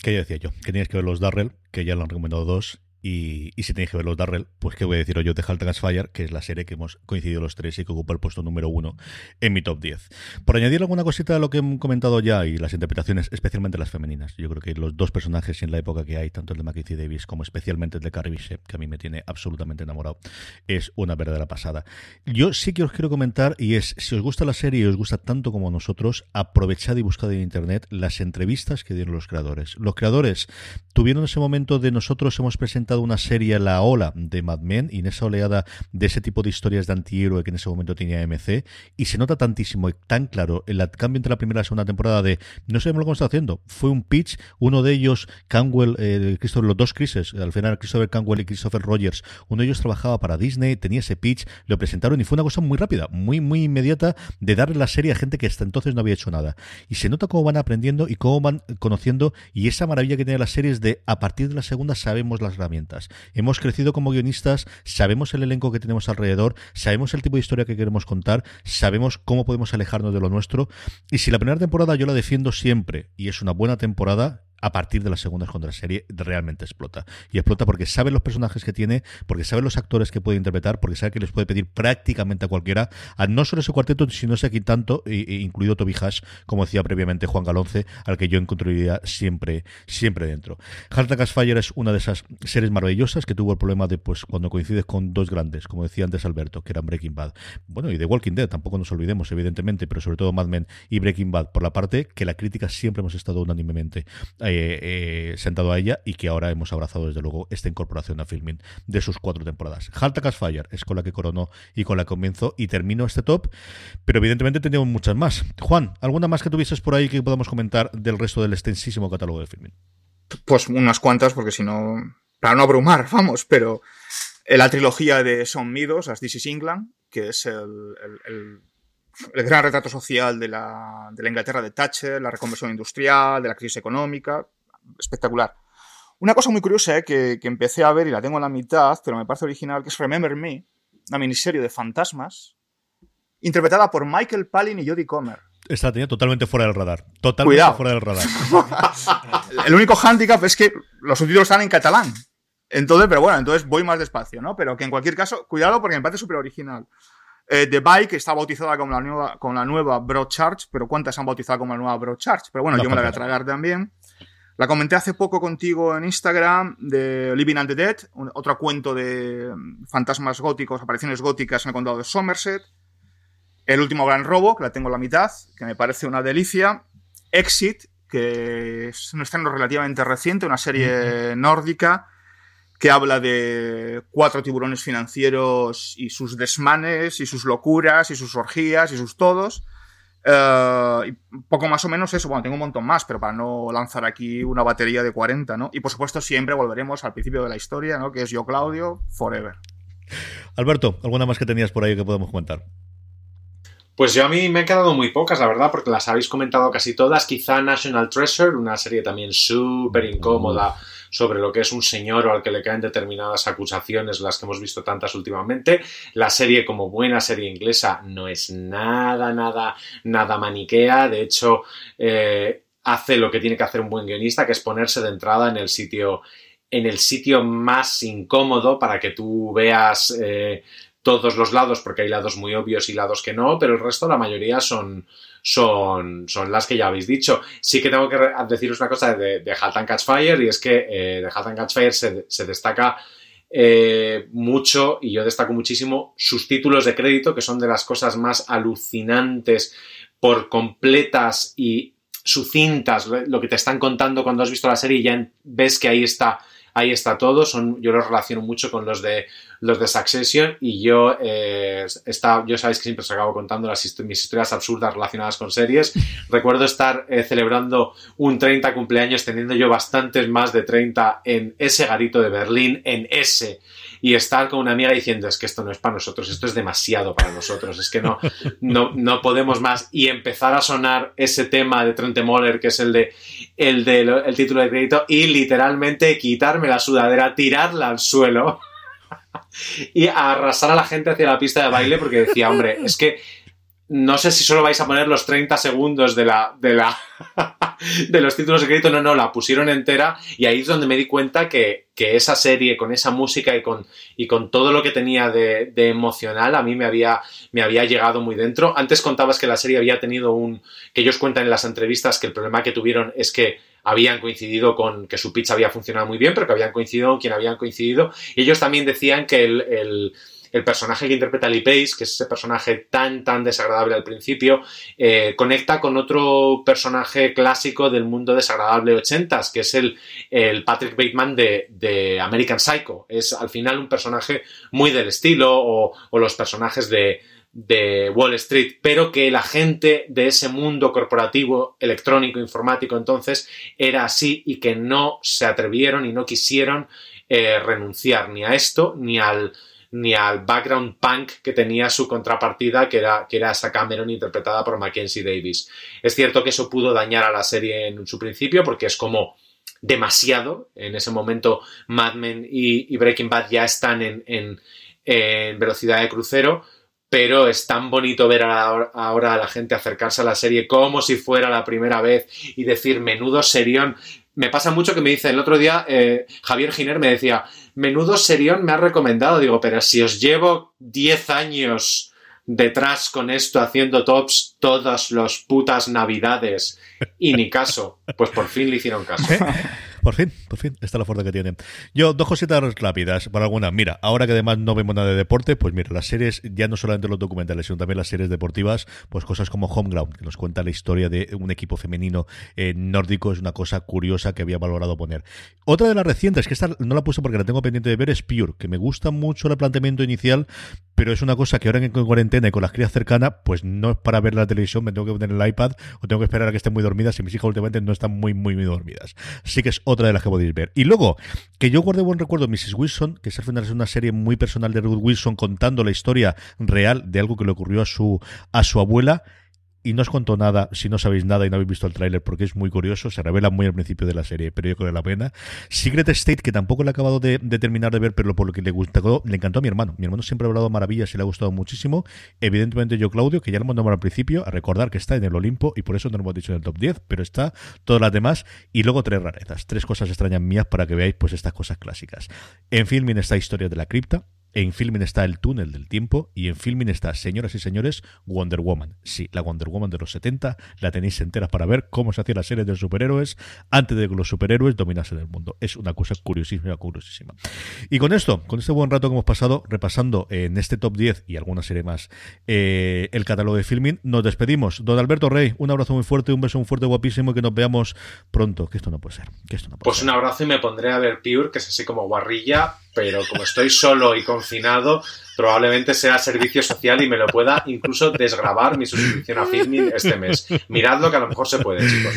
¿qué decía yo? Que teníais que ver los Darrell, que ya lo han recomendado dos, y, si tenéis que ver los Darrell, pues qué voy a decir yo de Halt Fire, que es la serie que hemos coincidido los tres y que ocupa el puesto número uno en mi top 10. Por añadir alguna cosita a lo que he comentado ya y las interpretaciones, especialmente las femeninas. Yo creo que los dos personajes en la época que hay, tanto el de Mackenzie Davis como especialmente el de Carrie Bishop, que a mí me tiene absolutamente enamorado, es una verdadera pasada. Yo sí que os quiero comentar, y es, si os gusta la serie y os gusta tanto como nosotros, aprovechad y buscad en internet las entrevistas que dieron los creadores. Los creadores tuvieron ese momento de nosotros hemos presentado una serie La Ola de Mad Men y en esa oleada de ese tipo de historias de antihéroe que en ese momento tenía MC y se nota tantísimo y tan claro el cambio entre la primera y la segunda temporada de no sabemos lo que está haciendo. Fue un pitch, uno de ellos, Canwell, eh, los dos Chrises, al final Christopher Canwell y Christopher Rogers, uno de ellos trabajaba para Disney, tenía ese pitch, lo presentaron y fue una cosa muy rápida, muy, muy inmediata de darle la serie a gente que hasta entonces no había hecho nada. Y se nota cómo van aprendiendo y cómo van conociendo y esa maravilla que tiene la serie es de a partir de la segunda sabemos las herramientas Hemos crecido como guionistas, sabemos el elenco que tenemos alrededor, sabemos el tipo de historia que queremos contar, sabemos cómo podemos alejarnos de lo nuestro. Y si la primera temporada yo la defiendo siempre y es una buena temporada, a partir de las segundas cuando la serie realmente explota. Y explota porque sabe los personajes que tiene, porque sabe los actores que puede interpretar, porque sabe que les puede pedir prácticamente a cualquiera, a no solo ese cuarteto, sino ese aquí tanto, incluido Toby Hash, como decía previamente Juan Galonce, al que yo encontraría siempre, siempre dentro. Heart Fire es una de esas series maravillosas que tuvo el problema de, pues, cuando coincides con dos grandes, como decía antes Alberto, que eran Breaking Bad. Bueno, y de Walking Dead, tampoco nos olvidemos, evidentemente, pero sobre todo Mad Men y Breaking Bad, por la parte que la crítica siempre hemos estado unánimemente eh, eh, sentado a ella y que ahora hemos abrazado desde luego esta incorporación a filming de sus cuatro temporadas. Halt Fire es con la que coronó y con la que comienzo y termino este top, pero evidentemente tenemos muchas más. Juan, ¿alguna más que tuvieses por ahí que podamos comentar del resto del extensísimo catálogo de filming? Pues unas cuantas, porque si no, para no abrumar, vamos, pero la trilogía de Son Midos, As This is England, que es el gran retrato social de la, de la, Inglaterra de Thatcher, la reconversión industrial, de la crisis económica, espectacular. Una cosa muy curiosa eh, que, que, empecé a ver y la tengo en la mitad, pero me parece original, que es Remember Me, una miniserie de fantasmas, interpretada por Michael Palin y Jodie Comer. Esta tenía totalmente fuera del radar. Totalmente fuera del radar. El único hándicap es que los subtítulos están en catalán. Entonces, pero bueno, entonces voy más despacio, ¿no? Pero que en cualquier caso, cuidado porque me parece súper original. Eh, The Bike está bautizada como la nueva, con la nueva Broadchurch, pero ¿cuántas han bautizado como la nueva Broadchurch? Pero bueno, yo me la voy a tragar también. La comenté hace poco contigo en Instagram de Living and the Dead, otro cuento de mm, fantasmas góticos, apariciones góticas en el condado de Somerset. El último gran robo, que la tengo en la mitad, que me parece una delicia. Exit, que es un estreno relativamente reciente, una serie nórdica que habla de cuatro tiburones financieros y sus desmanes y sus locuras y sus orgías y sus todos. Uh, y poco más o menos eso, bueno, tengo un montón más, pero para no lanzar aquí una batería de 40, ¿no? Y por supuesto siempre volveremos al principio de la historia, ¿no? Que es yo, Claudio, Forever. Alberto, ¿alguna más que tenías por ahí que podemos comentar? Pues yo a mí me he quedado muy pocas, la verdad, porque las habéis comentado casi todas. Quizá National Treasure, una serie también súper incómoda sobre lo que es un señor o al que le caen determinadas acusaciones, las que hemos visto tantas últimamente. La serie, como buena serie inglesa, no es nada, nada, nada maniquea. De hecho, eh, hace lo que tiene que hacer un buen guionista, que es ponerse de entrada en el sitio en el sitio más incómodo para que tú veas eh, todos los lados, porque hay lados muy obvios y lados que no, pero el resto, la mayoría son, son, son las que ya habéis dicho. Sí que tengo que deciros una cosa de, de Halt and Catch Fire, y es que eh, de Halt and Catch Fire se, destaca eh, mucho, y yo destaco muchísimo, sus títulos de crédito, que son de las cosas más alucinantes por completas y sucintas, lo que te están contando cuando has visto la serie y ya ves que ahí está ahí está todo. Son, yo los relaciono mucho con los de los de Succession y yo eh, está, yo sabéis que siempre os acabo contando las mis historias absurdas relacionadas con series. Recuerdo estar eh, celebrando un 30 cumpleaños teniendo yo bastantes más de 30 en ese garito de Berlín, en ese y estar con una amiga diciendo es que esto no es para nosotros, esto es demasiado para nosotros, es que no, no, no podemos más y empezar a sonar ese tema de Trente Moller que es el de el de el título de crédito y literalmente quitarme la sudadera, tirarla al suelo y arrasar a la gente hacia la pista de baile porque decía, hombre, es que no sé si solo vais a poner los 30 segundos de la, de la, de los títulos de crédito, no, no, la pusieron entera y ahí es donde me di cuenta que, que esa serie, con esa música y con, y con todo lo que tenía de, de, emocional, a mí me había, me había llegado muy dentro. Antes contabas que la serie había tenido un, que ellos cuentan en las entrevistas que el problema que tuvieron es que habían coincidido con que su pitch había funcionado muy bien, pero que habían coincidido con quien habían coincidido. Y ellos también decían que el, el personaje que interpreta Lee Pace, que es ese personaje tan, tan desagradable al principio, eh, conecta con otro personaje clásico del mundo desagradable 80 que es el, el Patrick Bateman de, American Psycho. Es al final un personaje muy del estilo o, los personajes de, de Wall Street, pero que la gente de ese mundo corporativo, electrónico, informático entonces era así y que no se atrevieron y no quisieron eh, renunciar ni a esto ni al ni al background punk que tenía su contrapartida, que era, que era Cameron interpretada por Mackenzie Davis. Es cierto que eso pudo dañar a la serie en su principio, porque es como demasiado. En ese momento, Mad Men y, Breaking Bad ya están en, en, velocidad de crucero. Pero es tan bonito ver ahora a la gente acercarse a la serie como si fuera la primera vez y decir menudo serión. Me pasa mucho que me dice el otro día, eh, Javier Giner me decía, menudo serión me ha recomendado. Digo, pero si os llevo 10 años detrás con esto haciendo tops todas las putas navidades y ni caso, pues por fin le hicieron caso. Por fin, por fin, esta es la fuerza que tiene. Yo, dos cositas rápidas para alguna. Mira, ahora que además no vemos nada de deporte, pues mira, las series, ya no solamente los documentales, sino también las series deportivas, pues cosas como Homeground, que nos cuenta la historia de un equipo femenino eh, nórdico, es una cosa curiosa que había valorado poner. Otra de las recientes, que esta no la puse porque la tengo pendiente de ver, es Pure, que me gusta mucho el planteamiento inicial, pero es una cosa que ahora en cuarentena y con las crías cercanas, pues no es para ver la televisión, me tengo que poner el iPad o tengo que esperar a que estén muy dormidas y mis hijas últimamente no están muy, muy, muy dormidas. Así que es otra otra de las que podéis ver. Y luego, que yo guardé buen recuerdo Mrs. Wilson, que es al final es una serie muy personal de Ruth Wilson contando la historia real de algo que le ocurrió a su, a su abuela y no os cuento nada si no sabéis nada y no habéis visto el tráiler porque es muy curioso, se revela muy al principio de la serie, pero yo creo que la pena. Secret State, que tampoco le he acabado de, terminar de ver, pero por lo que le gustó, le encantó a mi hermano. Mi hermano siempre ha hablado maravillas y le ha gustado muchísimo. Evidentemente yo, Claudio, que ya lo nombrado al principio, a recordar que está en el Olimpo y por eso no lo hemos dicho en el top 10, pero está todas las demás. Y luego tres rarezas, tres cosas extrañas mías para que veáis pues estas cosas clásicas. En filming está Historia de la Cripta, en Filming está El túnel del tiempo y en Filming está, señoras y señores, Wonder Woman. Sí, la Wonder Woman de los 70, la tenéis entera para ver cómo se hacía la serie de los superhéroes antes de que los superhéroes dominasen el mundo. Es una cosa curiosísima, curiosísima. Y con esto, con este buen rato que hemos pasado repasando en este top 10 y alguna serie más eh, el catálogo de Filming, nos despedimos. Don Alberto Rey, un abrazo muy fuerte, un beso muy fuerte, guapísimo y que nos veamos pronto. Que esto no puede ser. Que esto no puede pues un abrazo y me pondré a ver Pure, que es así como guarrilla pero como estoy solo y confinado, probablemente sea servicio social y me lo pueda incluso desgrabar mi suscripción a Filmin este mes. Miradlo que a lo mejor se puede, chicos.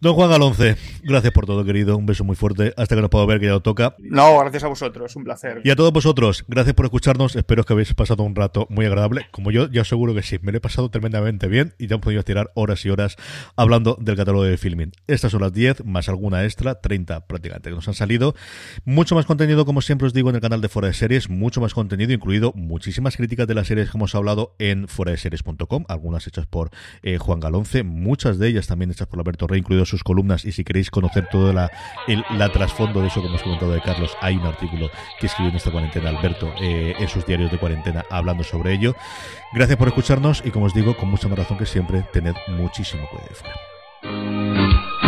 Don Juan Galonce, gracias por todo, querido. Un beso muy fuerte. Hasta que nos puedo ver, que ya lo toca. No, gracias a vosotros. Un placer. Y a todos vosotros, gracias por escucharnos. Espero que habéis pasado un rato muy agradable. Como yo, ya seguro que sí. Me lo he pasado tremendamente bien y ya hemos podido tirar horas y horas hablando del catálogo de filming. Estas son las 10, más alguna extra, 30 prácticamente que nos han salido. Mucho más contenido, como siempre os digo, en el canal de Fuera de Series. Mucho más contenido, incluido muchísimas críticas de las series que hemos hablado en fueradeseries.com. Algunas hechas por eh, Juan Galonce, muchas de ellas también hechas por Alberto Rey, incluido sus columnas. Y si queréis conocer todo la, el trasfondo de eso que hemos comentado de Carlos, hay un artículo que escribió en esta cuarentena Alberto eh, en sus diarios de cuarentena hablando sobre ello. Gracias por escucharnos y como os digo, con mucha más razón que siempre, tened muchísimo cuidado.